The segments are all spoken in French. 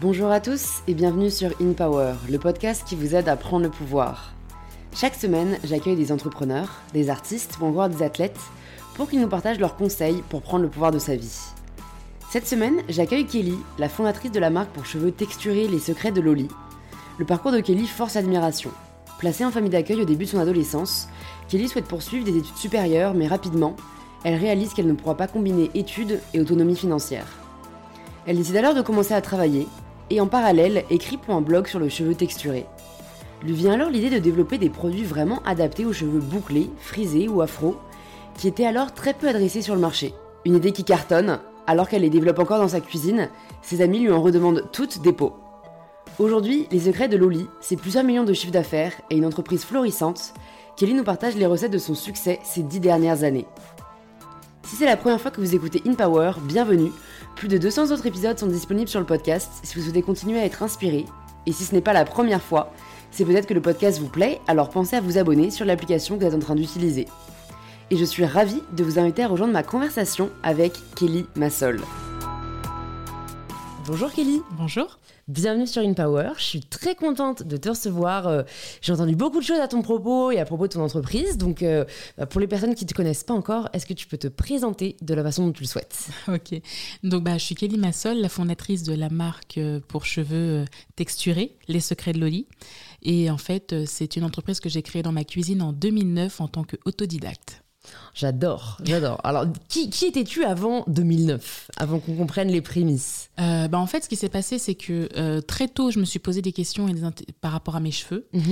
Bonjour à tous et bienvenue sur In Power, le podcast qui vous aide à prendre le pouvoir. Chaque semaine, j'accueille des entrepreneurs, des artistes ou encore des athlètes pour qu'ils nous partagent leurs conseils pour prendre le pouvoir de sa vie. Cette semaine, j'accueille Kelly, la fondatrice de la marque pour cheveux texturés Les Secrets de Loli. Le parcours de Kelly force admiration. Placée en famille d'accueil au début de son adolescence, Kelly souhaite poursuivre des études supérieures, mais rapidement, elle réalise qu'elle ne pourra pas combiner études et autonomie financière. Elle décide alors de commencer à travailler, et en parallèle écrit pour un blog sur le cheveu texturé. Lui vient alors l'idée de développer des produits vraiment adaptés aux cheveux bouclés, frisés ou afro, qui étaient alors très peu adressés sur le marché. Une idée qui cartonne, alors qu'elle les développe encore dans sa cuisine, ses amis lui en redemandent toutes des. Aujourd'hui, les secrets de Loli, c'est plusieurs millions de chiffres d'affaires et une entreprise florissante. Kelly nous partage les recettes de son succès ces dix dernières années. Si c'est la première fois que vous écoutez In Power, bienvenue. Plus de 200 autres épisodes sont disponibles sur le podcast si vous souhaitez continuer à être inspiré. Et si ce n'est pas la première fois, c'est peut-être que le podcast vous plaît, alors pensez à vous abonner sur l'application que vous êtes en train d'utiliser. Et je suis ravie de vous inviter à rejoindre ma conversation avec Kelly Massol. Bonjour Kelly. Bonjour. Bienvenue sur InPower. Je suis très contente de te recevoir. Euh, j'ai entendu beaucoup de choses à ton propos et à propos de ton entreprise. Donc, euh, bah, pour les personnes qui ne te connaissent pas encore, est-ce que tu peux te présenter de la façon dont tu le souhaites? Ok. Donc, bah, je suis Kelly Massol, la fondatrice de la marque euh, pour cheveux texturés, Les Secrets de Loli. Et en fait, c'est une entreprise que j'ai créée dans ma cuisine en 2009 en tant qu'autodidacte. J'adore, j'adore. Alors, qui, étais-tu avant 2009, avant qu'on comprenne les prémices? Euh, bah En fait, ce qui s'est passé, c'est que euh, très tôt, je me suis posé des questions par rapport à mes cheveux. Mhm.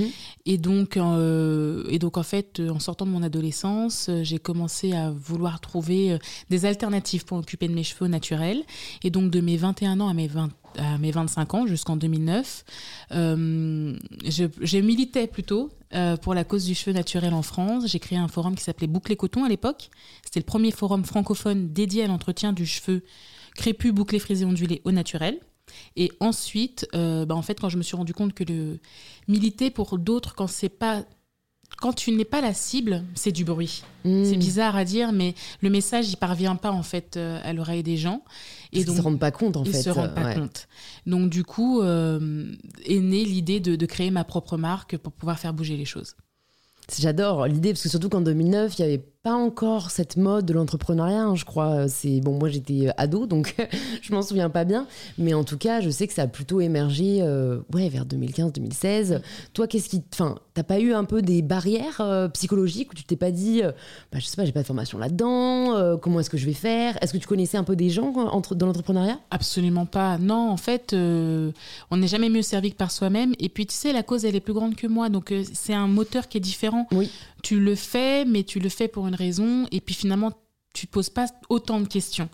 Et, donc, euh, et donc, en fait, en sortant de mon adolescence, j'ai commencé à vouloir trouver des alternatives pour occuper de mes cheveux naturels. Et donc, de mes 21 ans à mes 20, à mes 25 ans, jusqu'en 2009, euh, j'ai milité plutôt euh, pour la cause du cheveu naturel en France. J'ai créé un forum qui s'appelait Bouclé Coton à l'époque. C'était le premier forum francophone dédié à l'entretien du cheveu crépus, bouclé, frisé, ondulé au naturel. Et ensuite, euh, bah en fait, quand je me suis rendu compte que le militer pour d'autres, quand c'est pas quand tu n'es pas la cible, c'est du bruit. Hmm. C'est bizarre à dire, mais le message, il parvient pas en fait euh, à l'oreille des gens. Et donc, ils se rendent pas compte en fait. Ils se rendent pas compte. Donc du coup, euh, est née l'idée de, de, créer ma propre marque pour pouvoir faire bouger les choses. J'adore l'idée parce que surtout qu'en 2009, il y avait pas encore cette mode de l'entrepreneuriat, hein, je crois. C'est bon, moi j'étais euh, ado, donc je m'en souviens pas bien, mais en tout cas, je sais que ça a plutôt émergé, euh, ouais, vers 2015-2016. Toi, qu'est-ce qui, enfin, t'as pas eu un peu des barrières euh, psychologiques où tu t'es pas dit, bah, je sais pas, j'ai pas de formation là-dedans, comment est-ce que je vais faire? Est-ce que tu connaissais un peu des gens entre, dans l'entrepreneuriat? Absolument pas. Non, en fait, on n'est jamais mieux servi que par soi-même. Et puis, tu sais, la cause, elle est plus grande que moi, donc c'est un moteur qui est différent. Oui. Tu le fais, mais tu le fais pour une raison, et puis finalement, tu te poses pas autant de questions.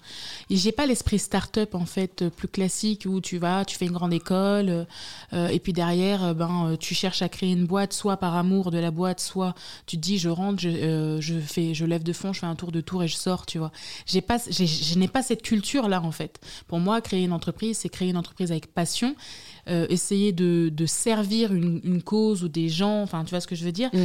Et j'ai pas l'esprit start-up en fait plus classique où tu vas, tu fais une grande école euh, et puis derrière euh, ben euh, tu cherches à créer une boîte soit par amour de la boîte, soit tu te dis je rentre, je, je fais je lève de fond, je fais un tour de tour et je sors, tu vois. J'ai pas je n'ai pas cette culture là en fait. Pour moi, créer une entreprise, c'est créer une entreprise avec passion. Essayer de, de servir une, une, cause ou des gens, enfin tu vois ce que je veux dire, mmh.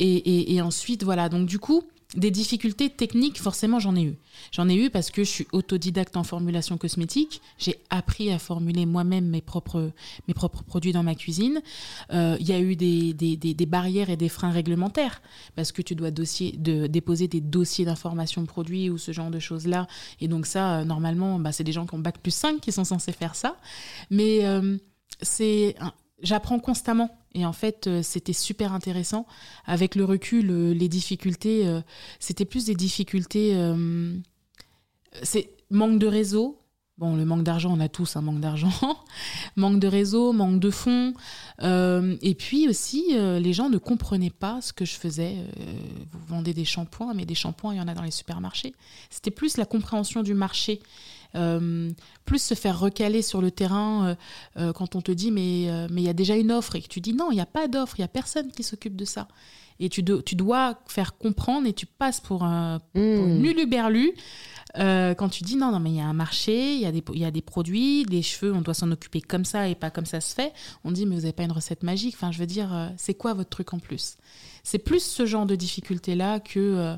et, et, et ensuite voilà, donc du coup, des difficultés techniques, forcément, j'en ai eu. J'en ai eu parce que je suis autodidacte en formulation cosmétique. J'ai appris à formuler moi-même mes propres, mes propres produits dans ma cuisine. Euh, il y a eu des, des, des, barrières et des freins réglementaires parce que tu dois dossier, de, déposer des dossiers d'information produits ou ce genre de choses-là. Et donc, ça, euh, normalement, bah, c'est des gens qui ont bac plus 5 qui sont censés faire ça. Mais euh, c'est j'apprends constamment. Et en fait, euh, c'était super intéressant. Avec le recul, euh, les difficultés, euh, c'était plus des difficultés. c'est manque de réseau. Bon, le manque d'argent, on a tous un manque d'argent. manque de réseau, manque de fonds. et puis aussi, les gens ne comprenaient pas ce que je faisais. vous vendez des shampoings, mais des shampoings, il y en a dans les supermarchés. C'était plus la compréhension du marché euh, plus se faire recaler sur le terrain euh, euh, quand on te dit mais mais il y a déjà une offre et que tu dis non, il n'y a pas d'offre, il n'y a personne qui s'occupe de ça. Et tu, tu dois faire comprendre et tu passes pour un mmh. nuluberlu. quand tu dis non, non, mais il y a un marché, il y, a des, il y a des produits, des cheveux, on doit s'en occuper comme ça et pas comme ça se fait, on dit mais vous n'avez pas une recette magique. Enfin, je veux dire, c'est quoi votre truc en plus? C'est plus ce genre de difficultés-là que,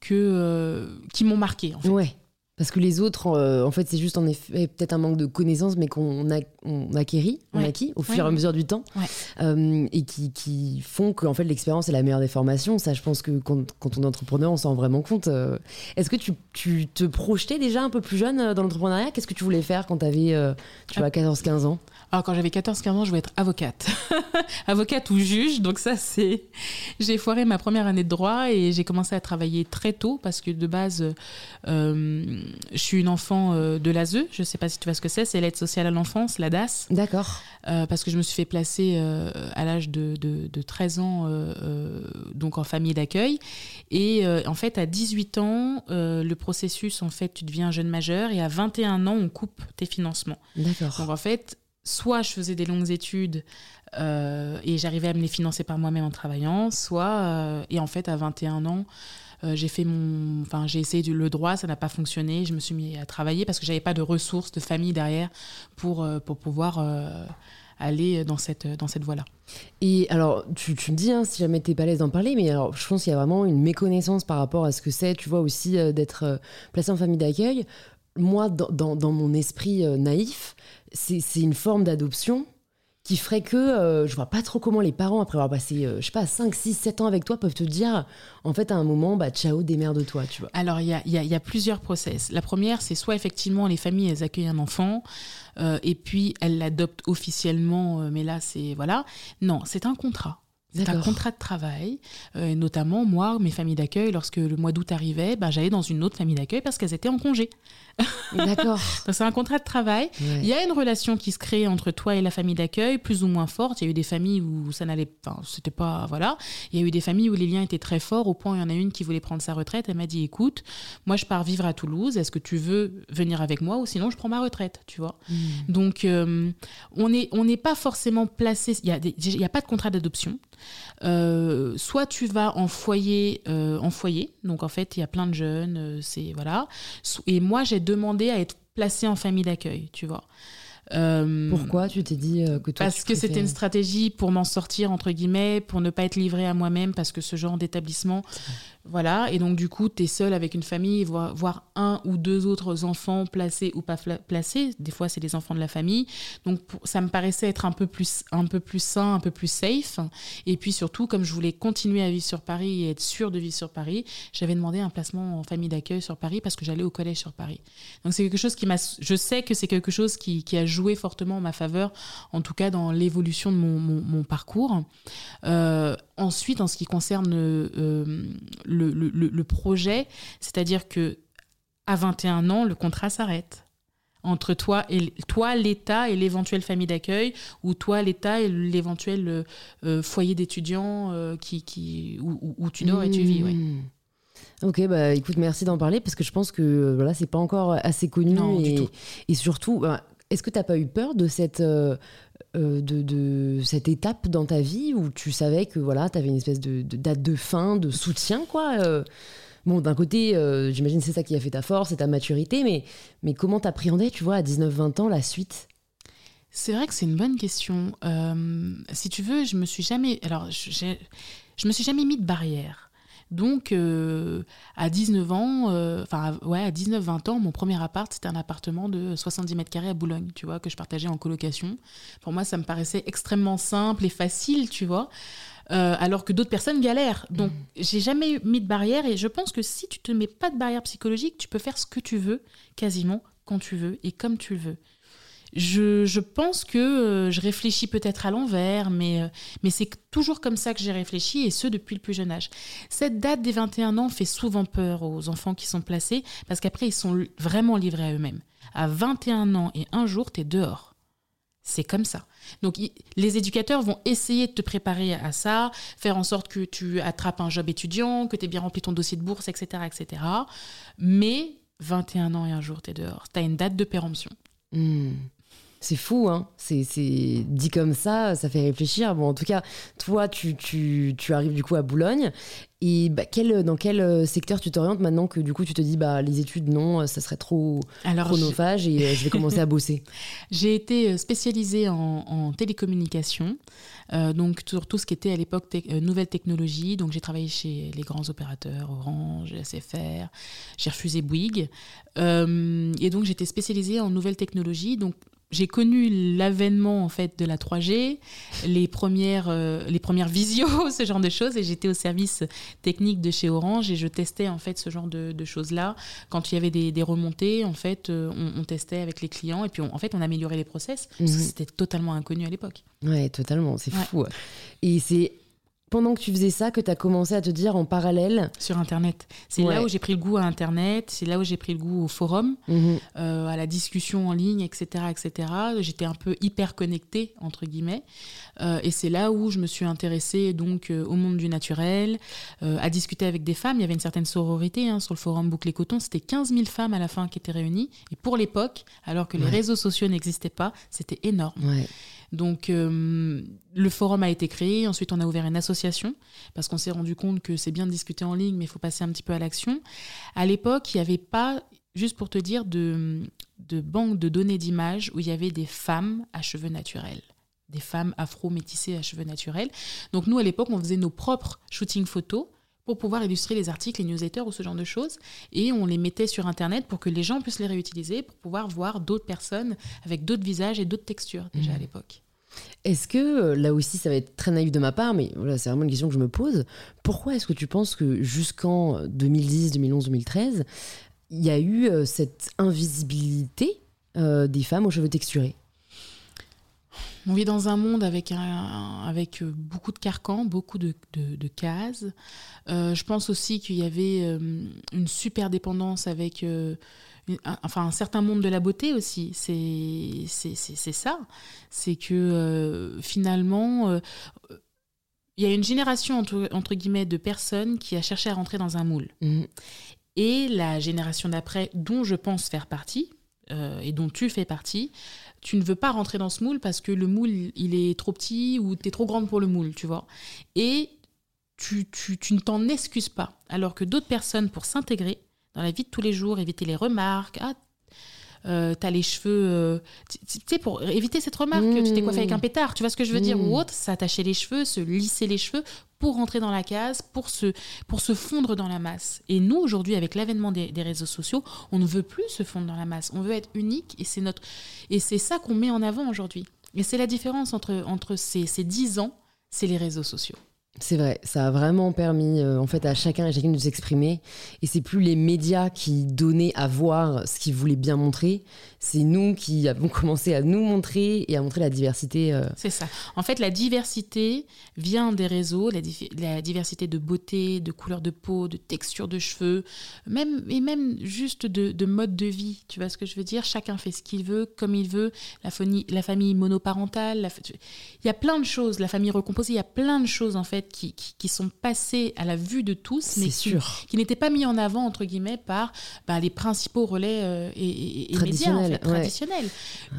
que, qui m'ont marqué. En fait. Ouais. Parce que les autres, euh, en fait, c'est juste en effet peut-être un manque de connaissances, mais qu'on a, on acquérit, on Ouais. acquis au fur Ouais, et à mesure du temps, Ouais. Euh, et qui, qui font que en fait l'expérience est la meilleure des formations. Ça, je pense que quand, quand on est entrepreneur, on s'en rend vraiment compte. Euh, Est-ce que tu, tu te projetais déjà un peu plus jeune dans l'entrepreneuriat? Qu'est-ce que tu voulais faire quand tu avais, tu vois, 14-15 ans? Alors, quand j'avais 14-15 ans, je voulais être avocate. avocate ou juge. Donc, ça, c'est. J'ai foiré ma première année de droit et j'ai commencé à travailler très tôt parce que de base, euh, je suis une enfant euh, de l'ASE. Je ne sais pas si tu vois ce que c'est. C'est l'aide sociale à l'enfance, la DAS. D'accord. Euh, parce que je me suis fait placer euh, à l'âge de, de- de 13 ans, donc en famille d'accueil. Et en fait, à 18 ans, le processus, en fait, tu deviens jeune majeur et à 21 ans, on coupe tes financements. D'accord. Donc en fait, soit je faisais des longues études euh, et j'arrivais à me les financer par moi-même en travaillant, soit euh, et en fait à 21 ans, euh, j'ai fait mon, enfin j'ai essayé du- le droit, ça n'a pas fonctionné, je me suis mis à travailler parce que j'avais pas de ressources, de famille derrière pour pour pouvoir aller dans cette dans cette voie-là. Et alors, tu, tu me dis, hein, si jamais t'es pas à l'aise d'en parler, mais alors, je pense qu'il y a vraiment une méconnaissance par rapport à ce que c'est, tu vois, aussi d'être placé en famille d'accueil. Moi, dans, dans- dans mon esprit euh, naïf, c'est une forme d'adoption qui ferait que euh, je vois pas trop comment les parents, après avoir passé, euh, je sais pas, 5, 6, 7 ans avec toi, peuvent te dire, en fait, à un moment, bah, ciao, démerde-toi, tu vois. Alors, il y a, y a- y a plusieurs process. La première, c'est soit effectivement les familles, elles accueillent un enfant, euh, et puis elles l'adoptent officiellement, euh, mais là, c'est. Voilà. Non, c'est un contrat. C'est un contrat de travail. Euh, notamment, moi, mes familles d'accueil, lorsque le mois d'août arrivait, ben, j'allais dans une autre famille d'accueil parce qu'elles étaient en congé. D'accord. C'est un contrat de travail. Ouais. Il y a une relation qui se crée entre toi et la famille d'accueil, plus ou moins forte. Il y a eu des familles où ça n'allait pas, c'était pas, voilà. Il y a eu des familles où les liens étaient très forts, au point où il y en a une qui voulait prendre sa retraite. Elle m'a dit, écoute, moi je pars vivre à Toulouse, est-ce que tu veux venir avec moi ou sinon je prends ma retraite, tu vois? Mm. Donc, euh, on n'est on n'est pas forcément placé, il n'y a, des- il y a pas de contrat d'adoption. Euh, soit tu vas en foyer, euh, en foyer, donc en fait il y a plein de jeunes, c'est voilà. Et moi j'ai demandé à être placée en famille d'accueil, tu vois. Euh, Pourquoi tu t'es dit euh, que toi, parce que c'était une stratégie pour m'en sortir, entre guillemets, pour ne pas être livrée à moi-même, parce que ce genre d'établissement, voilà. Et donc, du coup, tu es seule avec une famille, voir, voir un ou deux autres enfants placés ou pas placés. Des fois, c'est des enfants de la famille. Donc, ça me paraissait être un peu, plus, un peu plus sain, un peu plus safe. Et puis, surtout, comme je voulais continuer à vivre sur Paris et être sûre de vivre sur Paris, j'avais demandé un placement en famille d'accueil sur Paris parce que j'allais au collège sur Paris. Donc, c'est quelque chose qui m'a. Je sais que c'est quelque chose qui, a joué fortement en ma faveur, en tout cas dans l'évolution de mon, parcours. Euh, ensuite, en ce qui concerne euh, le, le- le- le projet, c'est-à-dire que à 21 ans, le contrat s'arrête entre toi et toi l'État et l'éventuelle famille d'accueil ou toi l'État et l'éventuel euh, euh, foyer d'étudiants euh, qui, qui où, tu dors et tu vis. ouais. Mmh. Ok, bah écoute, merci d'en parler parce que je pense que voilà, c'est pas encore assez connu Non, et, et surtout, bah, est-ce que t'as pas eu peur de cette euh, euh, de, cette étape dans ta vie où tu savais que voilà, t'avais une espèce de, date de fin, de soutien quoi euh, Bon, d'un côté, euh, j'imagine c'est ça qui a fait ta force et ta maturité, mais mais comment t'appréhendais, tu vois, à 19-20 ans la suite? C'est vrai que c'est une bonne question. Euh, si tu veux, je me suis jamais. Alors, je- je me suis jamais mis de barrière. Donc, euh, à 19 ans, euh, enfin, ouais, à 19-20 ans, mon premier appart, c'était un appartement de 70 mètres carrés à Boulogne, tu vois, que je partageais en colocation. Pour moi, ça me paraissait extrêmement simple et facile, tu vois. Euh, alors que d'autres personnes galèrent. Donc, j'ai jamais mis de barrière et je pense que si tu te mets pas de barrière psychologique, tu peux faire ce que tu veux, quasiment quand tu veux et comme tu le veux. Je, pense que euh, je réfléchis peut-être à l'envers, mais, euh, mais c'est toujours comme ça que j'ai réfléchi, et ce depuis le plus jeune âge. Cette date des 21 ans fait souvent peur aux enfants qui sont placés, parce qu'après, ils sont vraiment livrés à eux-mêmes. À 21 ans et un jour, tu es dehors. C'est comme ça. Donc, les éducateurs vont essayer de te préparer à ça, faire en sorte que tu attrapes un job étudiant, que tu aies bien rempli ton dossier de bourse, etc. etc. Mais 21 ans et un jour, tu es dehors. Tu as une date de péremption. Hmm. C'est fou, hein. C'est dit comme ça, ça fait réfléchir. Bon, en tout cas, toi, tu, tu, tu arrives du coup à Boulogne. Et bah, quel, dans quel euh, secteur tu t'orientes maintenant que du coup tu te dis bah les études non, euh, ça serait trop chronophage et euh, je vais commencer à bosser? J'ai été spécialisée en, en télécommunications, donc sur tout ce qui était à l'époque nouvelles technologies. Donc j'ai travaillé chez les grands opérateurs Orange, SFR, j'ai refusé Bouygues et donc j'étais spécialisée en nouvelles technologies. Donc j'ai connu l'avènement en fait de la 3G, les premières, euh, les premières visios, ce genre de choses, et j'étais au service technique de chez Orange et je testais en fait ce genre de, choses-là. Quand il y avait des, remontées, en fait, euh, on, testait avec les clients et puis en fait on améliorait les process. Mhm. C'était totalement inconnu à l'époque. Ouais, totalement, c'est fou. Et c'est pendant que tu faisais ça que tu as commencé à te dire en parallèle Sur Internet. C'est là où j'ai pris le goût à Internet, c'est là où j'ai pris le goût au forum, mhm. euh, à la discussion en ligne, etc. etc. J'étais un peu hyper connectée, entre guillemets. Euh, et c'est là où je me suis intéressée donc, euh, au monde du naturel, à discuter avec des femmes. Il y avait une certaine sororité hein, sur le forum Boucle et Coton. C'était 15 000 femmes à la fin qui étaient réunies. Et pour l'époque, alors que les réseaux sociaux n'existaient pas, c'était énorme. Ouais. Donc euh, le forum a été créé, ensuite on a ouvert une association parce qu'on s'est rendu compte que c'est bien de discuter en ligne mais il faut passer un petit peu à l'action. À l'époque, il n'y avait pas, juste pour te dire, de, de banque de données d'images où il y avait des femmes à cheveux naturels des femmes afro-métissées à cheveux naturels. Donc nous, à l'époque, on faisait nos propres shootings photos pour pouvoir illustrer les articles, les newsletters ou ce genre de choses. Et on les mettait sur Internet pour que les gens puissent les réutiliser, pour pouvoir voir d'autres personnes avec d'autres visages et d'autres textures déjà à mmh. l'époque. Est-ce que, euh, là aussi, ça va être très naïf de ma part, mais voilà, c'est vraiment une question que je me pose. Pourquoi est-ce que tu penses que jusqu'en 2010, 2011, 2013, il y a eu euh, cette invisibilité euh, des femmes aux cheveux texturés? On vit dans un monde avec, avec beaucoup de carcans, beaucoup de, cases. je pense aussi qu'il y avait une super dépendance avec enfin un certain monde de la beauté aussi. C'est ça. C'est que euh, finalement, euh, il y a une génération entre, entre, guillemets de personnes qui a cherché à rentrer dans un moule. Mmh. Et la génération d'après, dont je pense faire partie, euh, et dont tu fais partie, tu ne veux pas rentrer dans ce moule parce que le moule, il est trop petit ou tu es trop grande pour le moule, tu vois. Et tu, tu, tu ne t'en excuses pas. Alors que d'autres personnes, pour s'intégrer, dans la vie de tous les jours, éviter les remarques. Ah, euh, t'as les cheveux. Euh, tu sais, pour éviter cette remarque, tu t'es coiffé avec un mmh. pétard, tu vois ce que je veux dire, ou mmh. autre, s'attacher les cheveux, se lisser les cheveux pour rentrer dans la case, pour se, pour se fondre dans la masse. Et nous, aujourd'hui, avec l'avènement des, réseaux sociaux, on ne veut plus se fondre dans la masse. On veut être unique et c'est notre et c'est ça qu'on met en avant aujourd'hui. Et c'est la différence entre, entre ces, ces 10 ans, c'est les réseaux sociaux. C'est vrai, ça a vraiment permis euh, en fait à chacun et chacune de s'exprimer. Et c'est plus les médias qui donnaient à voir ce qu'ils voulaient bien montrer, c'est nous qui avons commencé à nous montrer et à montrer la diversité. Euh. C'est ça. En fait, la diversité vient des réseaux, la, diversité de beauté, de couleur de peau, de texture de cheveux, même, et même juste de, mode de vie. Tu vois ce que je veux dire? Chacun fait ce qu'il veut, comme il veut. La famille monoparentale, il y a plein de choses. La famille recomposée, il y a plein de choses en fait qui, qui, sont passées à la vue de tous, mais qui, qui n'étaient pas mis en avant entre guillemets par bah, les principaux relais euh, et, et médias traditionnel.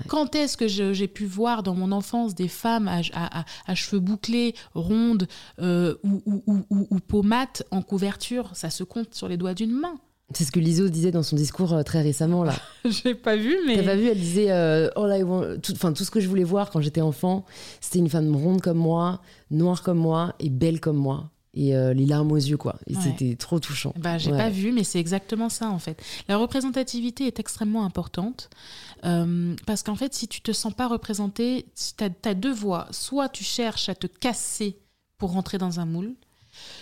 Quand est-ce que j'ai pu voir dans mon enfance des femmes à, cheveux bouclés, rondes euh, ou, ou, ou, peau mate en couverture? Ça se compte sur les doigts d'une main. C'est ce que Liso disait dans son discours euh, très récemment là. Je l'ai pas vu, mais. T'as pas vu Elle disait, euh, tout, enfin tout ce que je voulais voir quand j'étais enfant, c'était une femme ronde comme moi, noire comme moi et belle comme moi et euh, les larmes aux yeux, quoi. Et c'était trop touchant. Bah, j'ai pas vu, mais c'est exactement ça, en fait. La représentativité est extrêmement importante euh, parce qu'en fait, si tu te sens pas représenté, tu as, deux voies. Soit tu cherches à te casser pour rentrer dans un moule,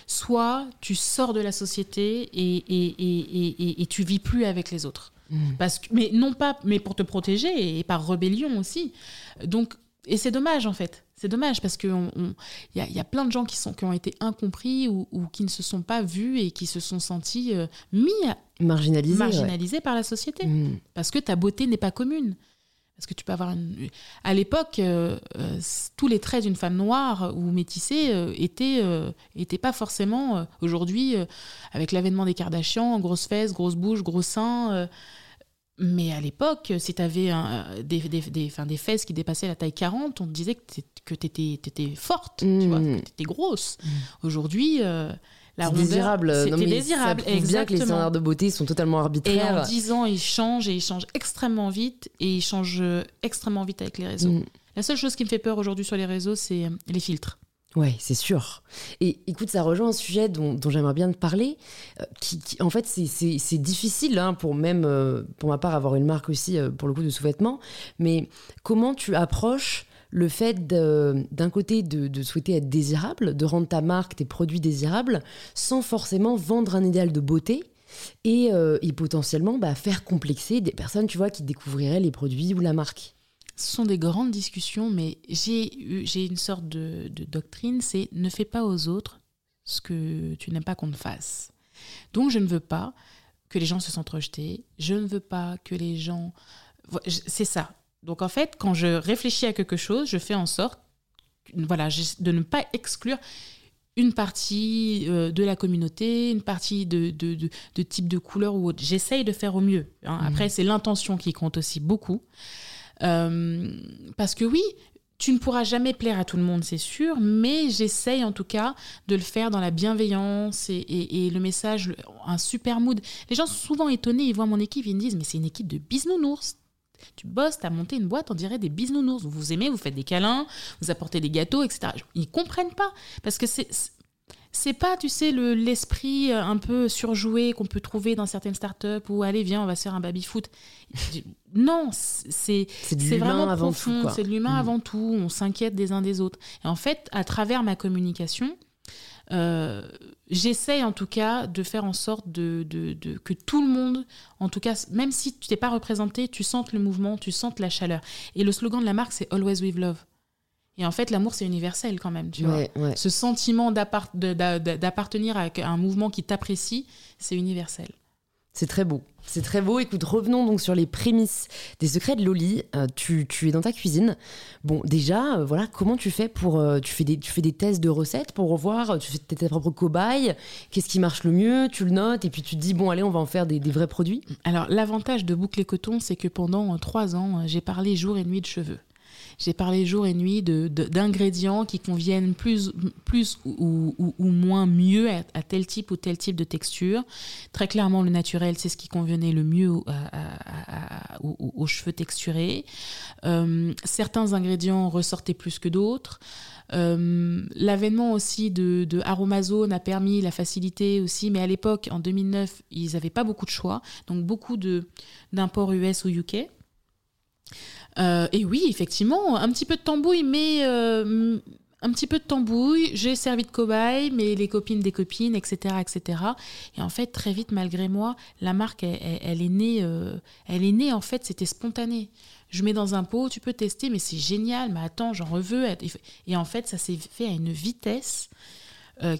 soit tu sors de la société et, et, et, et tu vis plus avec les autres. Mmh. Parce que, mais non pas, mais pour te protéger et par rébellion aussi. Donc, et c'est dommage en fait. C'est dommage parce qu'il y, a, y, a, plein de gens qui, sont, qui ont été incompris ou, qui ne se sont pas vus et qui se sont sentis euh, mis marginalisés, marginalisés par la société. Mm. Parce que ta beauté n'est pas commune. Parce que tu peux avoir une... À l'époque, euh, euh, tous les traits d'une femme noire ou métissée étaient, étaient pas forcément... Aujourd'hui, avec l'avènement des Kardashians, grosses fesses, grosses bouches, gros seins Mais à l'époque, si tu avais des, des, des, des, fesses qui dépassaient la taille 40, on te disait que tu étais, étais, forte, tu vois, que tu étais grosse. Aujourd'hui, euh, la désirable. C'était désirable. Ça bien que les standards de beauté sont totalement arbitraires. Et en 10 ans, ils changent et ils changent extrêmement vite et ils changent extrêmement vite avec les réseaux. Mm. La seule chose qui me fait peur aujourd'hui sur les réseaux, c'est les filtres. Ouais, c'est sûr. Et écoute, ça rejoint un sujet dont, j'aimerais bien te parler. Euh, qui, en fait, c'est difficile hein, pour même, euh, pour ma part, avoir une marque aussi, euh, pour le coup, de sous-vêtements. Mais comment tu approches le fait d'un côté de, souhaiter être désirable, de rendre ta marque, tes produits désirables, sans forcément vendre un idéal de beauté et, potentiellement bah, faire complexer des personnes, tu vois, qui découvriraient les produits ou la marque ce sont des grandes discussions, mais j'ai une sorte de, doctrine, c'est ne fais pas aux autres ce que tu n'aimes pas qu'on te fasse. Donc je ne veux pas que les gens se sentent rejetés, je ne veux pas que les gens... C'est ça. Donc en fait, quand je réfléchis à quelque chose, je fais en sorte voilà, de ne pas exclure une partie euh, de la communauté, une partie de, de, type de couleur ou autre. J'essaye de faire au mieux. Hein. Mmh. Après, c'est l'intention qui compte aussi beaucoup. Euh, parce que oui, tu ne pourras jamais plaire à tout le monde, c'est sûr, mais j'essaye en tout cas de le faire dans la bienveillance et, le message, un super mood. Les gens sont souvent étonnés, ils voient mon équipe, ils me disent, mais c'est une équipe de bisounours. Tu bosses, tu as monté une boîte, on dirait des bisounours. Vous vous aimez, vous faites des câlins, vous apportez des gâteaux, etc. Ils comprennent pas, parce que c'est c'est pas, tu sais, l'esprit euh, un peu surjoué qu'on peut trouver dans certaines startups où allez, viens, on va se faire un baby-foot. non, c'est vraiment avant profond, c'est de l'humain mm. avant tout, on s'inquiète des uns des autres. Et en fait, à travers ma communication, euh, j'essaye en tout cas de faire en sorte de, de, que tout le monde, en tout cas, même si tu t'es pas représenté, tu sentes le mouvement, tu sentes la chaleur. Et le slogan de la marque, c'est Always with Love. Et en fait, l'amour, c'est universel quand même, tu vois. Ce sentiment d'appartenir à un mouvement qui t'apprécie, c'est universel. C'est très beau. C'est très beau. Écoute, revenons donc sur les prémices des secrets de Loli. Euh, tu, es dans ta cuisine. Bon, déjà, euh, voilà, comment tu fais pour. Euh, tu, fais des, tu fais des tests de recettes pour revoir, tu fais tes propres cobayes? Qu'est-ce qui marche le mieux? Tu le notes et puis tu te dis, bon, allez, on va en faire des, des vrais produits. Alors, l'avantage de Boucle et Coton, c'est que pendant trois ans, j'ai parlé jour et nuit de cheveux. J'ai parlé jour et nuit d'ingrédients de, qui conviennent plus, plus ou, moins mieux à, tel type ou tel type de texture. Très clairement, le naturel, c'est ce qui convenait le mieux aux, cheveux texturés. Euh, certains ingrédients ressortaient plus que d'autres. Euh, l'avènement aussi de, de Aromazone a permis la facilité aussi, mais à l'époque, en 2009, ils n'avaient pas beaucoup de choix, donc beaucoup d'imports US ou UK. Euh, et oui, effectivement, un petit peu de tambouille, mais euh, un petit peu de tambouille. J'ai servi de cobaye, mais les copines des copines, etc., etc. Et en fait, très vite, malgré moi, la marque, elle, est née. Euh, elle est née. En fait, c'était spontané. Je mets dans un pot, tu peux tester, mais c'est génial. Mais attends, j'en reveux. Et en fait, ça s'est fait à une vitesse.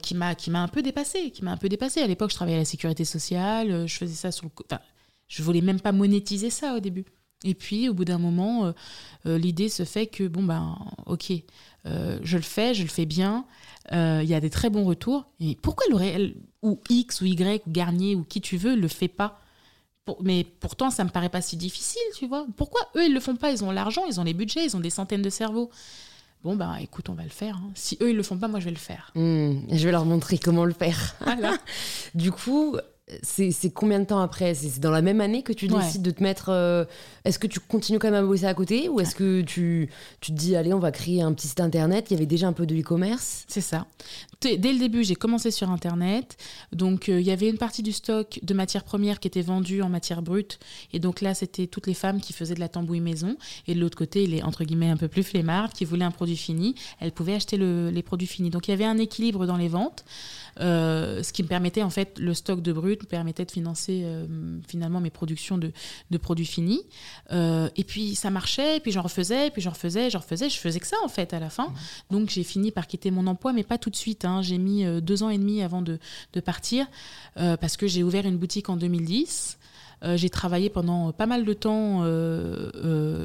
qui m'a qui m'a un peu dépassé qui m'a un peu dépassé à l'époque je travaillais à la sécurité sociale je faisais ça sur le enfin, je voulais même pas monétiser ça au début et puis, au bout d'un moment, euh, euh, l'idée se fait que, bon, ben, ok, euh, je le fais, je le fais bien, il y a des très bons retours. Et pourquoi L'Oréal, ou X, ou Y, ou Garnier, ou qui tu veux, le fait pas mais pourtant, ça me paraît pas si difficile, tu vois. Pourquoi eux, ils le font pas? Ils ont l'argent, ils ont les budgets, ils ont des centaines de cerveaux. Bon, ben écoute, on va le faire. Hein. Si eux, ils le font pas, moi, je vais le faire. Hmm, je vais leur montrer comment le faire. Voilà. du coup, c'est combien de temps après? C'est dans la même année que tu décides de te mettre. Euh, est-ce que tu continues quand même à bosser à côté ou est-ce que tu, tu te dis, allez, on va créer un petit site internet? Il y avait déjà un peu de e-commerce C'est ça. Dès le début, j'ai commencé sur internet. Donc, euh, il y avait une partie du stock de matières premières qui était vendue en matière brute. Et donc là, c'était toutes les femmes qui faisaient de la tambouille maison. Et de l'autre côté, les entre guillemets un peu plus flemmardes qui voulaient un produit fini, elles pouvaient acheter les produits finis. Donc, il y avait un équilibre dans les ventes. Euh, ce qui me permettait en fait le stock de brut me permettait de financer euh, finalement mes productions de, de produits finis. Euh, et puis ça marchait et puis j'en refaisais et puis j'en refaisais j'en refaisais. Je faisais que ça en fait à la fin. Mmh. donc j'ai fini par quitter mon emploi mais pas tout de suite hein. j'ai mis deux ans et demi avant de, de partir parce que j'ai ouvert une boutique en 2010 j'ai travaillé pendant pas mal de temps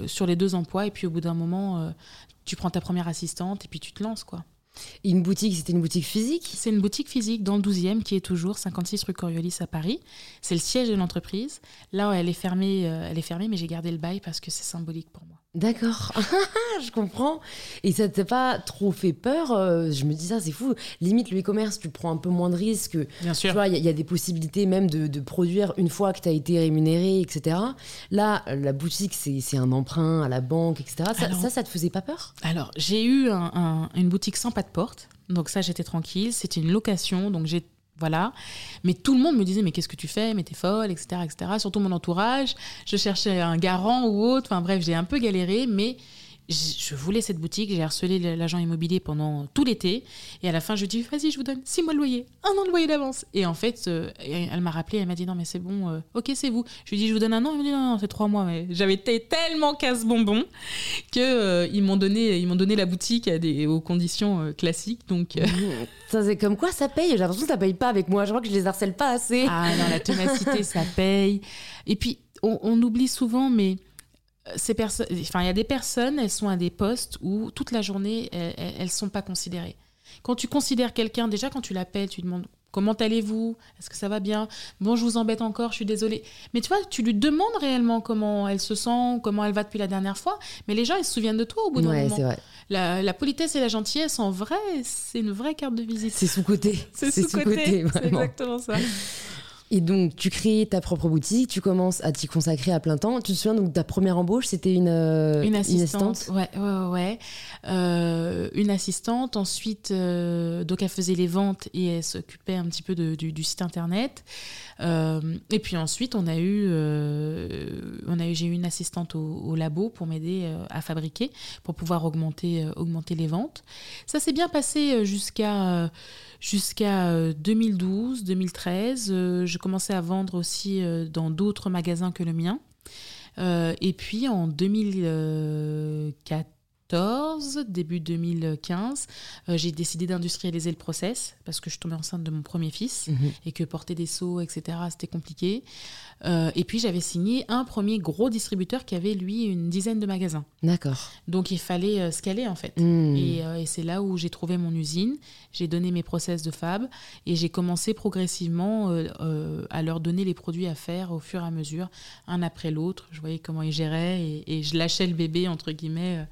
sur les deux emplois. Et puis au bout d'un moment tu prends ta première assistante et puis tu te lances quoi Une boutique, c'était une boutique physique? C'est une boutique physique dans le 12e qui est toujours 56 rue Coriolis à Paris. C'est le siège de l'entreprise. Là, elle est fermée, euh, elle est fermée, mais j'ai gardé le bail parce que c'est symbolique pour moi. D'accord, je comprends. Et ça t'a pas trop fait peur euh, Je me dis ça, c'est fou. Limite, le e-commerce, tu prends un peu moins de risques. Bien sûr. Tu vois, il y, a des possibilités même de, produire une fois que tu as été rémunéré, etc. Là, la boutique, c'est un emprunt à la banque, etc. Ça, ça, ça, te faisait pas peur? Alors, j'ai eu une boutique sans pas de porte. Donc ça, j'étais tranquille. C'était une location. Donc j'ai voilà. Mais tout le monde me disait, mais qu'est-ce que tu fais? Mais t'es folle, etc., etc. Surtout mon entourage. Je cherchais un garant ou autre. Enfin bref, j'ai un peu galéré, mais je voulais cette boutique, j'ai harcelé l'agent immobilier pendant tout l'été. Et à la fin, je lui ai dit, vas-y, je vous donne six mois de loyer, un an de loyer d'avance. Et en fait, euh, elle m'a rappelé, elle m'a dit, non, mais c'est bon, euh, ok, c'est vous. Je lui ai dit, je vous donne un an. Elle m'a dit, non, non, c'est trois mois. Mais j'avais été tellement casse-bonbon qu'ils euh, ils m'ont donné, ils donné la boutique à des, aux conditions classiques. Donc, ça, c'est comme quoi ça paye. J'ai l'impression que ça paye pas avec moi. Je crois que je les harcèle pas assez. Ah non, la ténacité, ça paye. Et puis, on, on oublie souvent, mais ces personnes, enfin, il y a des personnes, elles sont à des postes où toute la journée, elles ne sont pas considérées. Quand tu considères quelqu'un, déjà quand tu l'appelles, tu demandes comment allez-vous? Est-ce que ça va bien? Bon, je vous embête encore, je suis désolée. Mais tu vois, tu lui demandes réellement comment elle se sent, comment elle va depuis la dernière fois. Mais les gens, ils se souviennent de toi au bout d'un ouais, moment. Vrai. La, la, politesse et la gentillesse, en vrai, c'est une vraie carte de visite. C'est sous-côté. C'est sous-côté, c'est exactement ça. Et donc, tu crées ta propre boutique, tu commences à t'y consacrer à plein temps. Tu te souviens, donc, ta première embauche, c'était une, euh, une, assistante, Ouais, ouais, ouais. Euh, une assistante. Ensuite, euh, donc, elle faisait les ventes et elle s'occupait un petit peu de, du, site internet. Et puis ensuite, on a eu, on a eu j'ai eu une assistante au, labo pour m'aider à fabriquer, pour pouvoir augmenter, augmenter les ventes. Ça s'est bien passé jusqu'à jusqu'à 2012, 2013. je commençais à vendre aussi euh, dans d'autres magasins que le mien. Euh, et puis en 2014, début 2015, euh, j'ai décidé d'industrialiser le process parce que je tombais enceinte de mon premier fils mhm. et que porter des seaux, etc., c'était compliqué. Euh, et puis j'avais signé un premier gros distributeur qui avait lui une dizaine de magasins. D'accord. Donc il fallait euh, scaler en fait. Hmm. Et, c'est là où j'ai trouvé mon usine, j'ai donné mes process de fab et j'ai commencé progressivement à leur donner les produits à faire au fur et à mesure, un après l'autre. Je voyais comment ils géraient et, et je lâchais le bébé entre guillemets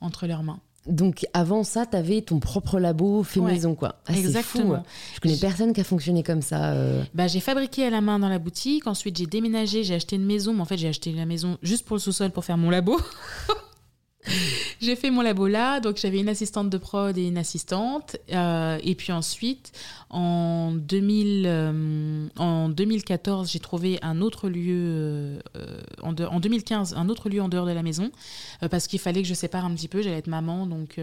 entre leurs mains. Donc avant ça, tu avais ton propre labo fait maison, quoi. Ah, Exactement. Fou, hein. Je connais personne qui a fonctionné comme ça. Euh. Bah, j'ai fabriqué à la main dans la boutique. Ensuite, j'ai déménagé, j'ai acheté une maison. Mais en fait, j'ai acheté la maison juste pour le sous-sol pour faire mon labo. j'ai fait mon labo là, donc j'avais une assistante de prod et une assistante. Euh, et puis ensuite, en, 2000, euh, 2014, j'ai trouvé un autre lieu, euh, en, en, 2015, un autre lieu en dehors de la maison, parce qu'il fallait que je sépare un petit peu, j'allais être maman, donc...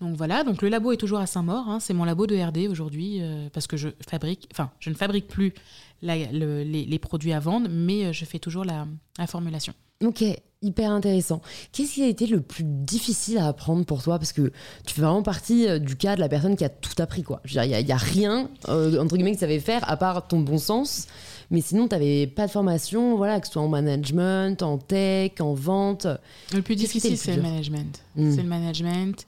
Donc voilà, donc le labo est toujours à Saint-Maur, hein, c'est mon labo de RD aujourd'hui, parce que je fabrique, enfin, je ne fabrique plus les, produits à vendre, mais je fais toujours la formulation. Ok, hyper intéressant. Qu'est-ce qui a été le plus difficile à apprendre pour toi? Parce que tu fais vraiment partie euh, du cas de la personne qui a tout appris, quoi. Il n'y a, rien, euh, entre guillemets, que tu savais faire, à part ton bon sens. Mais sinon, tu n'avais pas de formation, voilà, que ce soit en management, en tech, en vente. Le plus difficile, c'est le management. Hmm. C'est le management.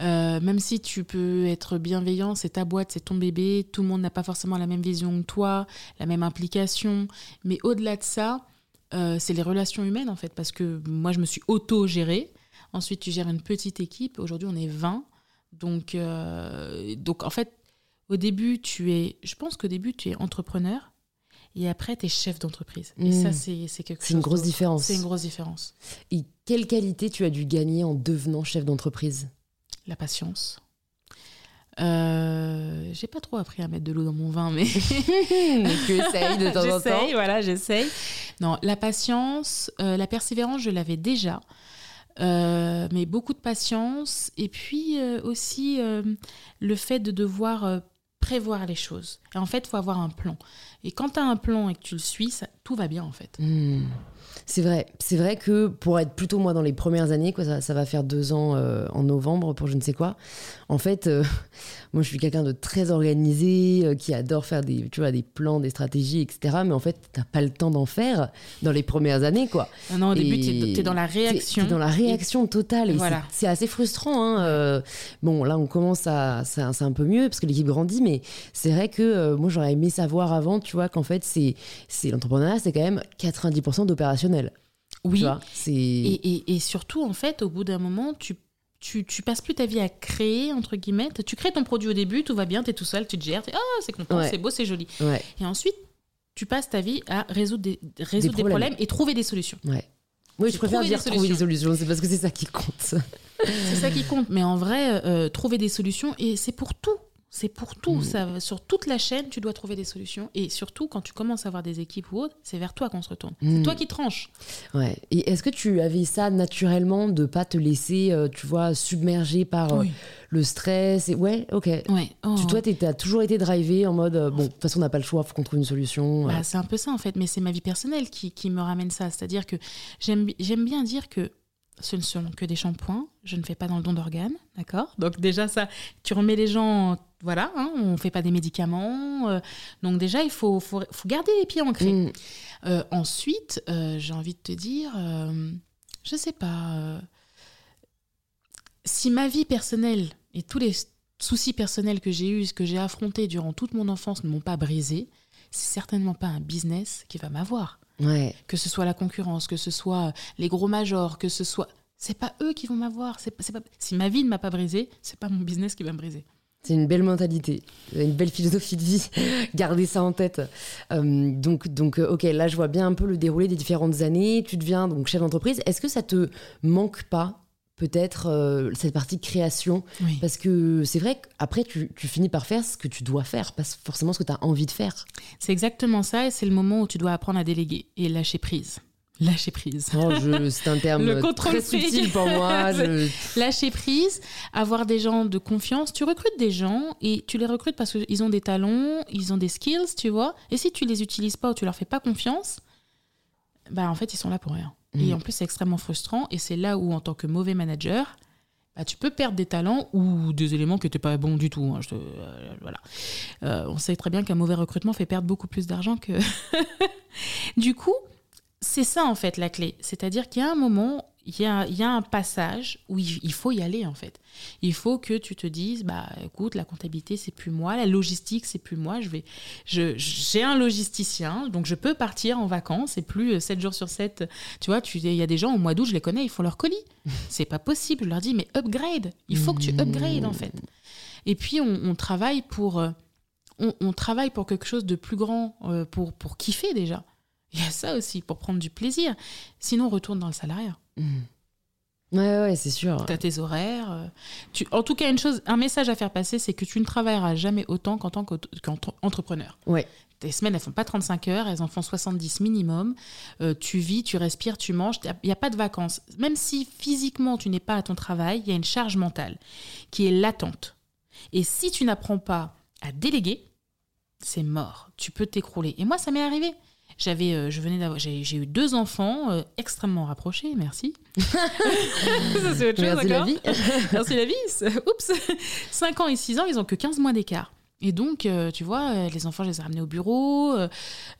Euh, même si tu peux être bienveillant, c'est ta boîte, c'est ton bébé, tout le monde n'a pas forcément la même vision que toi, la même implication. Mais au-delà de ça, euh, c'est les relations humaines en fait, parce que moi je me suis auto-gérée. Ensuite, tu gères une petite équipe. Aujourd'hui, on est 20. Donc, euh, donc en fait, au début, tu es, je pense qu'au début, tu es entrepreneur. Et après, tu es chef d'entreprise. Et ça, hmm. c'est quelque chose. C'est une grosse différence. C'est une grosse différence. Et quelle qualité tu as dû gagner en devenant chef d'entreprise? La patience. Euh, j'ai pas trop appris à mettre de l'eau dans mon vin, mais j'essaye de temps en temps. J'essaye, voilà, j'essaye. Non, la patience, euh, la persévérance, je l'avais déjà, euh, mais beaucoup de patience et puis aussi le fait de devoir prévoir les choses. Et en fait, il faut avoir un plan. Et quand tu as un plan et que tu le suis, ça, tout va bien en fait. Hmm. C'est vrai, c'est vrai que pour être plutôt moi dans les premières années, quoi, ça, ça va faire deux ans euh, en novembre pour je ne sais quoi. En fait, euh, moi je suis quelqu'un de très organisé, euh, qui adore faire des, tu vois, des plans, des stratégies, etc. Mais en fait, t'as pas le temps d'en faire dans les premières années, quoi. Non, non, au début, tu es, dans la T'es- réaction. t'es dans la réaction totale. Voilà. c'est- assez frustrant. Hein. bon, là, on commence à. C'est un, c'est un peu mieux parce que l'équipe grandit, mais c'est vrai que moi, j'aurais aimé savoir avant, tu vois, qu'en fait, c'est c'est l'entrepreneuriat, c'est quand même 90% d'opérationnel. Oui, Tu vois, et, et, et surtout, en fait, au bout d'un moment, tu, tu, tu passes plus ta vie à créer, entre guillemets. Tu crées ton produit au début, tout va bien, tu es tout seul, tu te gères, ah, c'est content, Ouais. c'est beau, c'est joli. Ouais, Et ensuite, tu passes ta vie à résoudre des, résoudre des, problèmes. problèmes. et trouver des solutions. ouais. Oui, je préfère dire des trouver des solutions, c'est parce que c'est ça qui compte. C'est ça qui compte. Mais en vrai, euh, trouver des solutions, et c'est pour tout. C'est pour tout. Mm. Ça, sur toute la chaîne, tu dois trouver des solutions. Et surtout, quand tu commences à avoir des équipes ou autres, c'est vers toi qu'on se retourne. Mm. C'est toi qui tranches. Ouais. Et est-ce que tu avais ça naturellement de pas te laisser, euh, tu vois, submerger par euh, le stress et... Ouais, ok. Ouais. Oh. Tu, toi, t'es- t'as toujours été drivé en mode, euh, bon, de toute façon, on n'a pas le choix, faut qu'on trouve une solution. Bah, c'est un peu ça en fait, mais c'est ma vie personnelle qui, qui me ramène ça. C'est-à-dire que j'aime bien dire que ce ne sont que des shampoings, je ne fais pas dans le don d'organes, d'accord? Donc déjà ça, tu remets les gens, voilà, hein, on ne fait pas des médicaments. euh, donc déjà, il faut, faut, faut garder les pieds ancrés. Mm. Euh, ensuite, euh, j'ai envie de te dire, je sais pas, si ma vie personnelle et tous les soucis personnels que j'ai eus, que j'ai affrontés durant toute mon enfance ne m'ont pas brisé, c'est certainement pas un business qui va m'avoir. Ouais. Que ce soit la concurrence, que ce soit les gros majors, que ce soit... C'est pas eux qui vont m'avoir. C'est pas... Si ma vie ne m'a pas brisé, c'est pas mon business qui va me briser. C'est une belle mentalité, une belle philosophie de vie. Gardez ça en tête. Euh, donc, donc, euh, ok, là, je vois bien un peu le déroulé des différentes années. Tu deviens donc chef d'entreprise. Est-ce que ça te manque pas peut-être euh, cette partie création? Oui. Parce que c'est vrai qu'après, tu, tu finis par faire ce que tu dois faire, pas forcément ce que tu as envie de faire. C'est exactement ça et c'est le moment où tu dois apprendre à déléguer et lâcher prise. Lâcher prise. Oh, c'est un terme Le très subtil pour moi. je- Lâcher prise, avoir des gens de confiance. Tu recrutes des gens et tu les recrutes parce qu'ils ont des talents, ils ont des skills, tu vois. Et si tu les utilises pas ou tu leur fais pas confiance, bah en fait, ils sont là pour rien. Et Mhm. en plus, c'est extrêmement frustrant. Et c'est là où, en tant que mauvais manager, bah, tu peux perdre des talents ou des éléments qui n'étaient pas bons du tout. hein. Je te- euh, voilà. Euh, on sait très bien qu'un mauvais recrutement fait perdre beaucoup plus d'argent que. du coup, c'est ça en fait la clé. C'est-à-dire qu'il y a un moment, il y a, il y a un passage où il, il faut y aller en fait. Il faut que tu te dises, bah écoute, la comptabilité c'est plus moi, la logistique c'est plus moi. Je vais, je, j'ai un logisticien, donc je peux partir en vacances et plus 7 jours sur 7. Tu vois, tu- il y a des gens au mois d'août, je les connais, ils font leur colis. c'est pas possible. Je leur dis, mais upgrade. Il faut que tu upgrades en fait. Et puis on, on travaille pour, euh, on, on travaille pour quelque chose de plus grand, euh, pour pour kiffer déjà. Il y a ça aussi, pour prendre du plaisir. Sinon, on retourne dans le salariat. Mm. Ouais, ouais, c'est sûr. Tu as tes horaires. euh, Tu... En tout cas, une chose, un message à faire passer, c'est que tu ne travailleras jamais autant qu'en tant qu'entrepreneur. Ouais. Tes semaines, elles font pas 35 heures, elles en font 70 minimum. Euh, tu vis, tu respires, tu manges. Il n'y a pas de vacances. Même si physiquement, tu n'es pas à ton travail, il y a une charge mentale qui est latente. Et si tu n'apprends pas à déléguer, c'est mort. Tu peux t'écrouler. Et moi, ça m'est arrivé. J'avais, euh, je venais d'avoir, j'ai, eu deux enfants euh, extrêmement rapprochés, merci. Ça, c'est autre chose, Merci la vie. Merci la vie. Oups. 5 ans et 6 ans, ils ont que 15 mois d'écart. Et donc, euh, tu vois, euh, les enfants, je les ai ramenés au bureau. euh,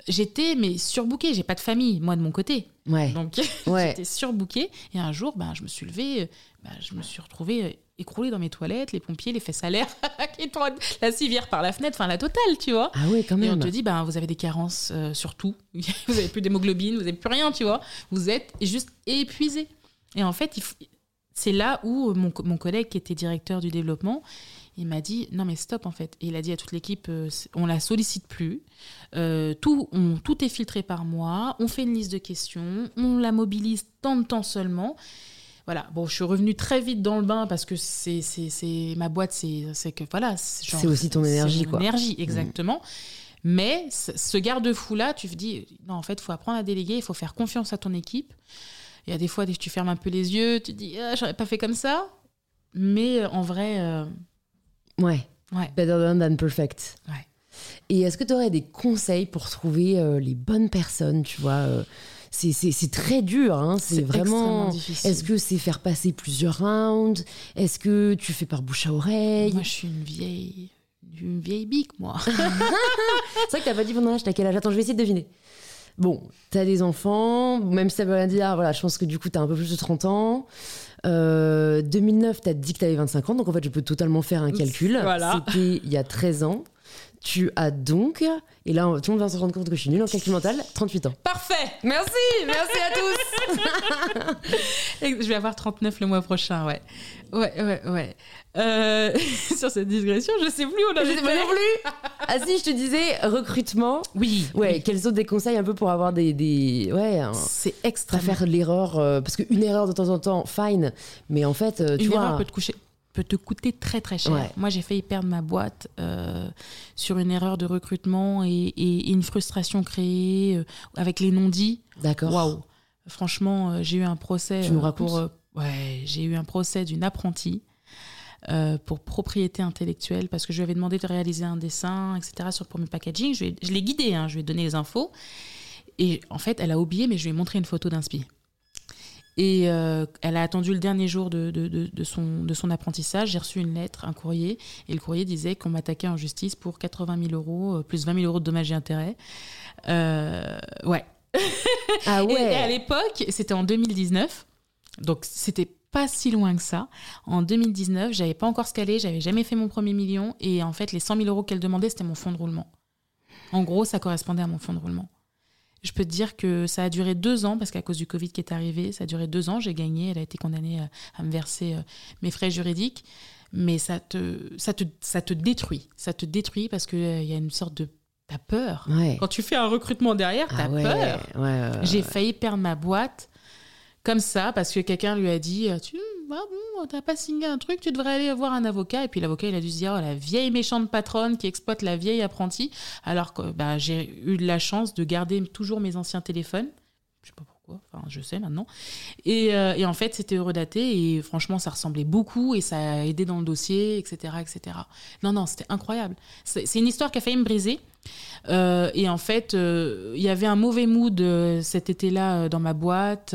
J'étais, mais surbookée. J'ai pas de famille, moi, de mon côté. Ouais. Donc, Ouais. j'étais surbookée. Et un jour, ben, je me suis levée, ben, je me suis retrouvée écroulée dans mes toilettes, les pompiers, les fesses à l'air, qui tournent, la civière par la fenêtre, enfin, la totale, tu vois. Ah ouais, quand Et on même. te dit, ben, vous avez des carences euh, sur tout. vous avez plus d'hémoglobine, vous avez plus rien, tu vois. Vous êtes juste épuisé. Et en fait, il faut- c'est là où mon, co- mon collègue qui était directeur du développement, il m'a dit, non mais stop en fait. Et il a dit à toute l'équipe, euh, on la sollicite plus. Euh, tout, on- tout est filtré par moi. On fait une liste de questions. On la mobilise tant de temps seulement. Voilà, bon, je suis revenue très vite dans le bain parce que c'est, c'est, c'est ma boîte, c'est, c'est que voilà. C'est aussi ton énergie, mon quoi. énergie, exactement. Mais ce ce garde-fou-là, tu te dis, non, en fait, il faut apprendre à déléguer, il faut faire confiance à ton équipe. Il y a des fois, tu fermes un peu les yeux, tu te dis, ah, j'aurais pas fait comme ça. Mais euh, en vrai, euh, Ouais. ouais. Better done than perfect. Ouais. Et est-ce que tu aurais des conseils pour trouver euh, les bonnes personnes, tu vois euh, c'est, très dur, hein, c'est, vraiment. Est-ce que c'est faire passer plusieurs rounds? Est-ce que tu fais par bouche à oreille? Moi, je suis une vieille, une vieille bique, moi. C'est vrai que t'as pas dit pendant l'âge, t'as quel âge? Attends, je vais essayer de deviner. Bon, t'as des enfants, même si ça veut rien dire, voilà, je pense que du coup t'as un peu plus de 30 ans. Euh, 2009, t'as dit que t'avais 25 ans, donc en fait je peux totalement faire un calcul. Voilà. C'était il y a 13 ans. Tu as donc, et là tout le monde va se rendre compte que je suis nulle en calcul mental, 38 ans. Parfait Merci, merci à tous Et Je vais avoir 39 le mois prochain, ouais. Ouais, ouais, ouais. Euh, sur cette digression, je sais plus où on Je avait sais pas non plus Ah si, je te disais, recrutement. Oui, Ouais, oui. quels sont des conseils un peu pour avoir des... des ouais, un- C'est extrêmement faire l'erreur, euh, parce qu'une erreur de temps en temps, fine, mais en fait, euh, tu Une vois... erreur peut te, coucher, peut te coûter très très cher. Ouais. Moi, j'ai failli perdre ma boîte euh, sur une erreur de recrutement et, une frustration créée euh, avec les non-dits. D'accord. Waouh Franchement, euh, j'ai eu un procès Tu nous racontes pour. ouais, j'ai eu un procès d'une apprentie. euh, pour propriété intellectuelle parce que je lui avais demandé de réaliser un dessin etc sur pour mes packaging je, lui ai- je l'ai guidée hein, je lui ai donné les infos et en fait elle a oublié mais je lui ai montré une photo d'inspi et euh, elle a attendu le dernier jour de, de, de- de son, de son apprentissage. J'ai reçu une lettre, un courrier, et le courrier disait qu'on m'attaquait en justice pour 80 000 euros, euh, plus 20 000 euros de dommages et intérêts. Euh, ouais. Ah Et- Et, à ouais l'époque, c'était en 2019, donc c'était pas si loin que ça. En 2019, j'avais pas encore scalé, j'avais jamais fait mon premier million, et en fait, les 100 000 euros qu'elle demandait, c'était mon fonds de roulement. En gros, ça correspondait à mon fonds de roulement. Je peux te dire que ça a duré deux ans, parce qu'à cause du Covid qui est arrivé, ça a duré deux ans, j'ai gagné, elle a été condamnée à, à me verser euh, mes frais juridiques, mais ça te, ça te, ça te détruit. Ça te détruit parce qu'il y a une sorte de... T'as peur. Ouais. Quand tu fais un recrutement derrière, t'as Ah ouais, peur. ouais. J'ai failli perdre ma boîte comme ça parce que quelqu'un lui a dit tu ah bon t'as pas signé un truc tu devrais aller voir un avocat. Et puis l'avocat il a dû se dire oh, la vieille méchante patronne qui exploite la vieille apprentie. Alors que bah, j'ai eu de la chance de garder toujours mes anciens téléphones. Je sais pas pourquoi enfin je sais maintenant. Et, euh, et en fait c'était redaté. Et franchement ça ressemblait beaucoup et ça a aidé dans le dossier etc etc non non c'était incroyable. C'est une histoire qui a failli me briser. Euh, et en fait, euh, il y avait un mauvais mood cet été-là dans ma boîte.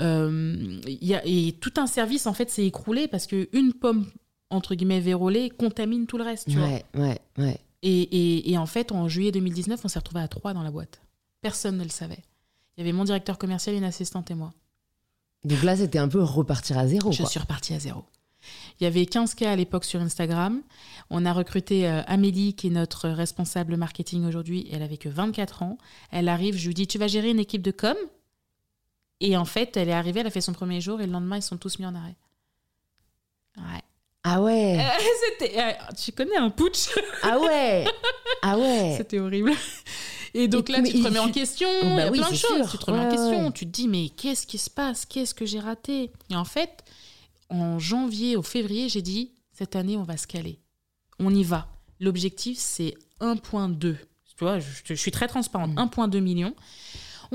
Euh, y a, et tout un service, en fait, s'est écroulé parce qu'une pomme, entre guillemets, vérolée, contamine tout le reste. Tu vois. Ouais, ouais. Et, et- et en fait, en juillet 2019, on s'est retrouvés à trois dans la boîte. Personne ne le savait. Il y avait mon directeur commercial, une assistante et moi. Donc là, c'était un peu repartir à zéro. Je quoi. suis repartie à zéro. Il y avait 15 cas à l'époque sur Instagram. On a recruté euh, Amélie, qui est notre responsable marketing aujourd'hui. Elle avait que 24 ans. Elle arrive, je lui dis Tu vas gérer une équipe de com? Et en fait, elle est arrivée, elle a fait son premier jour et le lendemain, ils sont tous mis en arrêt. Ouais. Ah ouais, Euh, C'était. euh, tu connais un putsch ah ouais, ah ouais. C'était horrible. Et donc Et- là, tu te il- remets en question, Bah il y a oui, plein de choses. sûr. Tu te remets en question, ouais. tu te dis, mais qu'est-ce qui se passe? Qu'est-ce que j'ai raté? Et en fait, en janvier au février, j'ai dit, cette année, on va se caler. On y va. L'objectif, c'est 1,2. Tu vois, je, je suis très transparente. Mm. 1,2 million.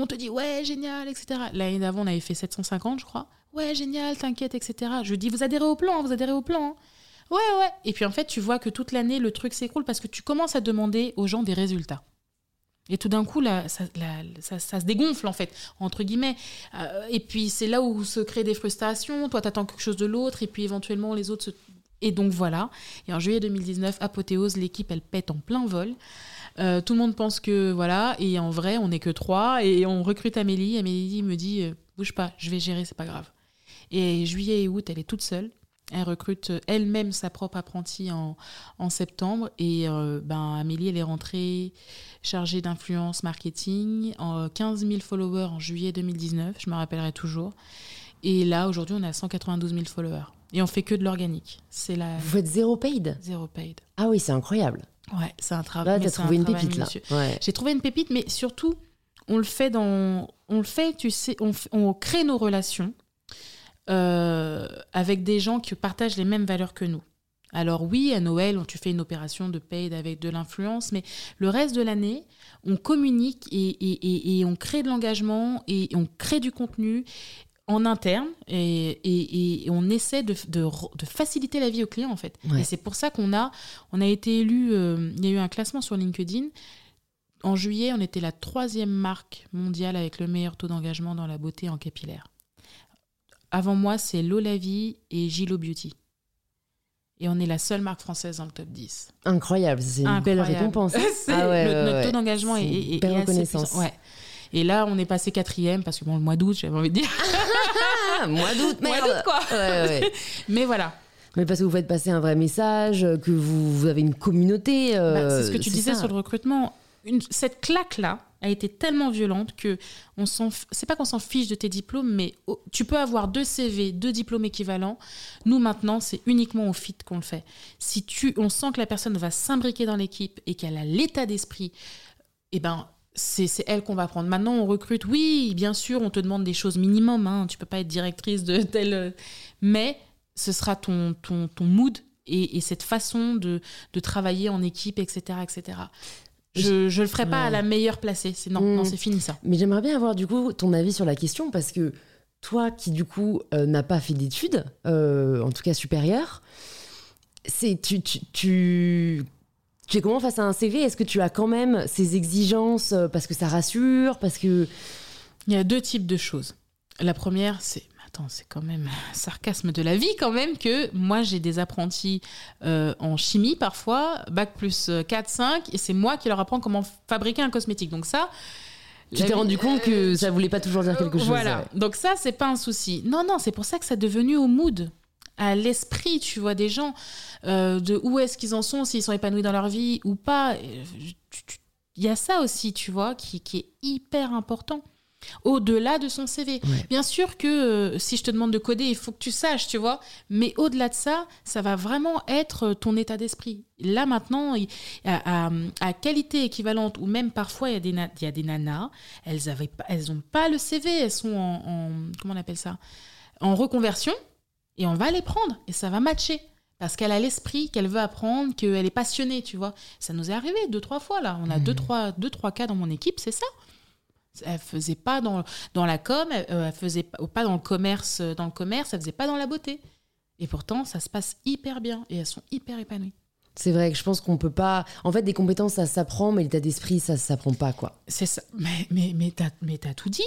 On te dit, ouais, génial, etc. L'année d'avant, on avait fait 750, je crois. Ouais, génial, t'inquiète, etc. Je dis, vous adhérez au plan, hein, vous adhérez au plan. hein. Ouais, ouais. Et puis en fait, tu vois que toute l'année, le truc s'écroule parce que tu commences à demander aux gens des résultats. Et tout d'un coup, ça, ça se dégonfle, en fait, entre guillemets. Euh, et puis, c'est là où se créent des frustrations. Toi, t'attends quelque chose de l'autre, et puis éventuellement, les autres se... Et donc, voilà. Et en juillet 2019, apothéose, l'équipe, elle pète en plein vol. Euh, tout le monde pense que, voilà, et en vrai, on n'est que trois, et on recrute Amélie. Amélie me dit, euh, bouge pas, je vais gérer, c'est pas grave. Et juillet et août, elle est toute seule. Elle recrute euh, elle-même sa propre apprentie en, en septembre. Et euh, ben, Amélie, elle est rentrée chargée d'influence marketing, en 15 000 followers en juillet 2019, je me rappellerai toujours. Et là, aujourd'hui, on a 192 000 followers. Et on fait que de l'organique. C'est la Vous faites zéro paid? Zéro paid. Ah oui, c'est incroyable. Ouais, c'est un travail. Là, t'as trouvé un une travail pépite, là. Ouais. J'ai trouvé une pépite, mais surtout, on le fait dans. On le fait, tu sais, on, f- on crée nos relations euh, avec des gens qui partagent les mêmes valeurs que nous. Alors oui, à Noël, on- tu fais une opération de paid avec de l'influence, mais le reste de l'année, on communique et, et- et- et on crée de l'engagement et on crée du contenu en interne et, et, on essaie de, de, de, faciliter la vie aux clients en fait. Et c'est pour ça qu'on a, on a été élu, euh, il y a eu un classement sur LinkedIn. En juillet, on était la troisième marque mondiale avec le meilleur taux d'engagement dans la beauté en capillaire. Avant moi, c'est Lola Vie et Gilo Beauty. Et on est la seule marque française dans le top 10. Incroyable, c'est une belle récompense. ah ouais, notre taux d'engagement est, est, est, belle reconnaissance. Ouais. Et là, on est passé quatrième parce que bon, le mois d'août, j'avais envie de dire. mois d'août, merde. Mois d'août, quoi. Mais voilà. Mais parce que vous faites passer un vrai message, que vous, vous avez une communauté. Euh, bah, c'est ce que tu disais sur le recrutement. Une, cette claque-là a été tellement violente que on s'en, c'est pas qu'on s'en fiche de tes diplômes, mais tu peux avoir deux CV, deux diplômes équivalents. Nous maintenant, c'est uniquement au fit qu'on le fait. Si tu, on sent que la personne va s'imbriquer dans l'équipe et qu'elle a l'état d'esprit, eh ben c'est elle qu'on va prendre. Maintenant, on recrute. Oui, bien sûr, on te demande des choses minimum. Hein, tu peux pas être directrice de telle. Mais ce sera ton, ton, ton mood et, cette façon de, de, travailler en équipe, etc. etc. Je ne le ferai pas à la meilleure placée. C'est non, non hmm. c'est fini ça. Mais j'aimerais bien avoir du coup ton avis sur la question parce que toi qui du coup euh, n'as pas fait d'études, euh, en tout cas supérieures, c'est tu, tu, tu tu es comment face à un CV Est-ce que tu as quand même ces exigences euh, parce que ça rassure Parce que. Il y a deux types de choses. La première, c'est. Attends, c'est quand même un sarcasme de la vie, quand même, que moi, j'ai des apprentis euh, en chimie parfois, bac plus 4, 5, et c'est moi qui leur apprends comment fabriquer un cosmétique. Donc, ça. Tu t'es rendu compte que ça voulait pas toujours dire quelque chose. Voilà. Donc ça, c'est pas un souci. Non, non, c'est pour ça que ça est devenu au mood à l'esprit, tu vois, des gens, euh, de où est-ce qu'ils en sont, s'ils sont épanouis dans leur vie ou pas. Il y a ça aussi, tu vois, qui, qui est hyper important. Au-delà de son CV. Bien sûr que euh, si je te demande de coder, il faut que tu saches, tu vois. Mais au-delà de ça, ça va vraiment être ton état d'esprit. Là maintenant, à, à, qualité équivalente, ou même parfois il y a des, il y a des nanas, elles n'ont pas, elles pas le CV, elles sont en, en comment on appelle ça En reconversion et on va les prendre et ça va matcher. Parce qu'elle a l'esprit, qu'elle veut apprendre, qu'elle est passionnée, tu vois. Ça nous est arrivé deux, trois fois, là. On a deux, mmh. trois, deux, trois cas dans mon équipe, c'est ça. Elle faisait pas dans, dans la com, elle, euh, faisait pas dans le commerce, dans le commerce, elle faisait pas dans la beauté. Et pourtant, ça se passe hyper bien et elles sont hyper épanouies. C'est vrai que je pense qu'on peut pas. En fait, des compétences, ça s'apprend, mais l'état d'esprit, ça s'apprend pas, quoi. C'est ça. Mais, mais, mais t'as as tout dit.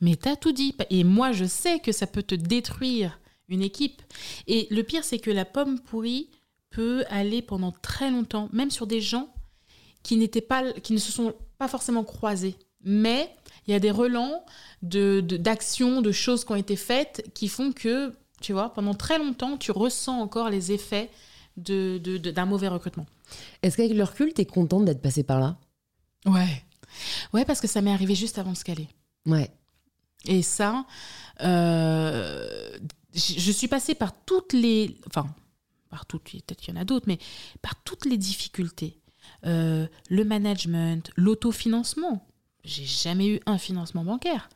Mais t'as tout dit. Et moi, je sais que ça peut te détruire une équipe. Et le pire, c'est que la pomme pourrie peut aller pendant très longtemps, même sur des gens qui n'étaient pas, qui ne se sont pas forcément croisés. Mais il y a des relents de, d'actions, de, choses qui ont été faites qui font que, tu vois, pendant très longtemps, tu ressens encore les effets de, d'un mauvais recrutement. Est-ce qu'avec le recul, tu es contente d'être passée par là? Ouais. Ouais, parce que ça m'est arrivé juste avant de scaler. Ouais. Et ça, euh, je suis passée par toutes les. Enfin, par toutes, peut-être qu'il y en a d'autres, mais par toutes les difficultés. Euh, le management, l'autofinancement. J'ai jamais eu un financement bancaire.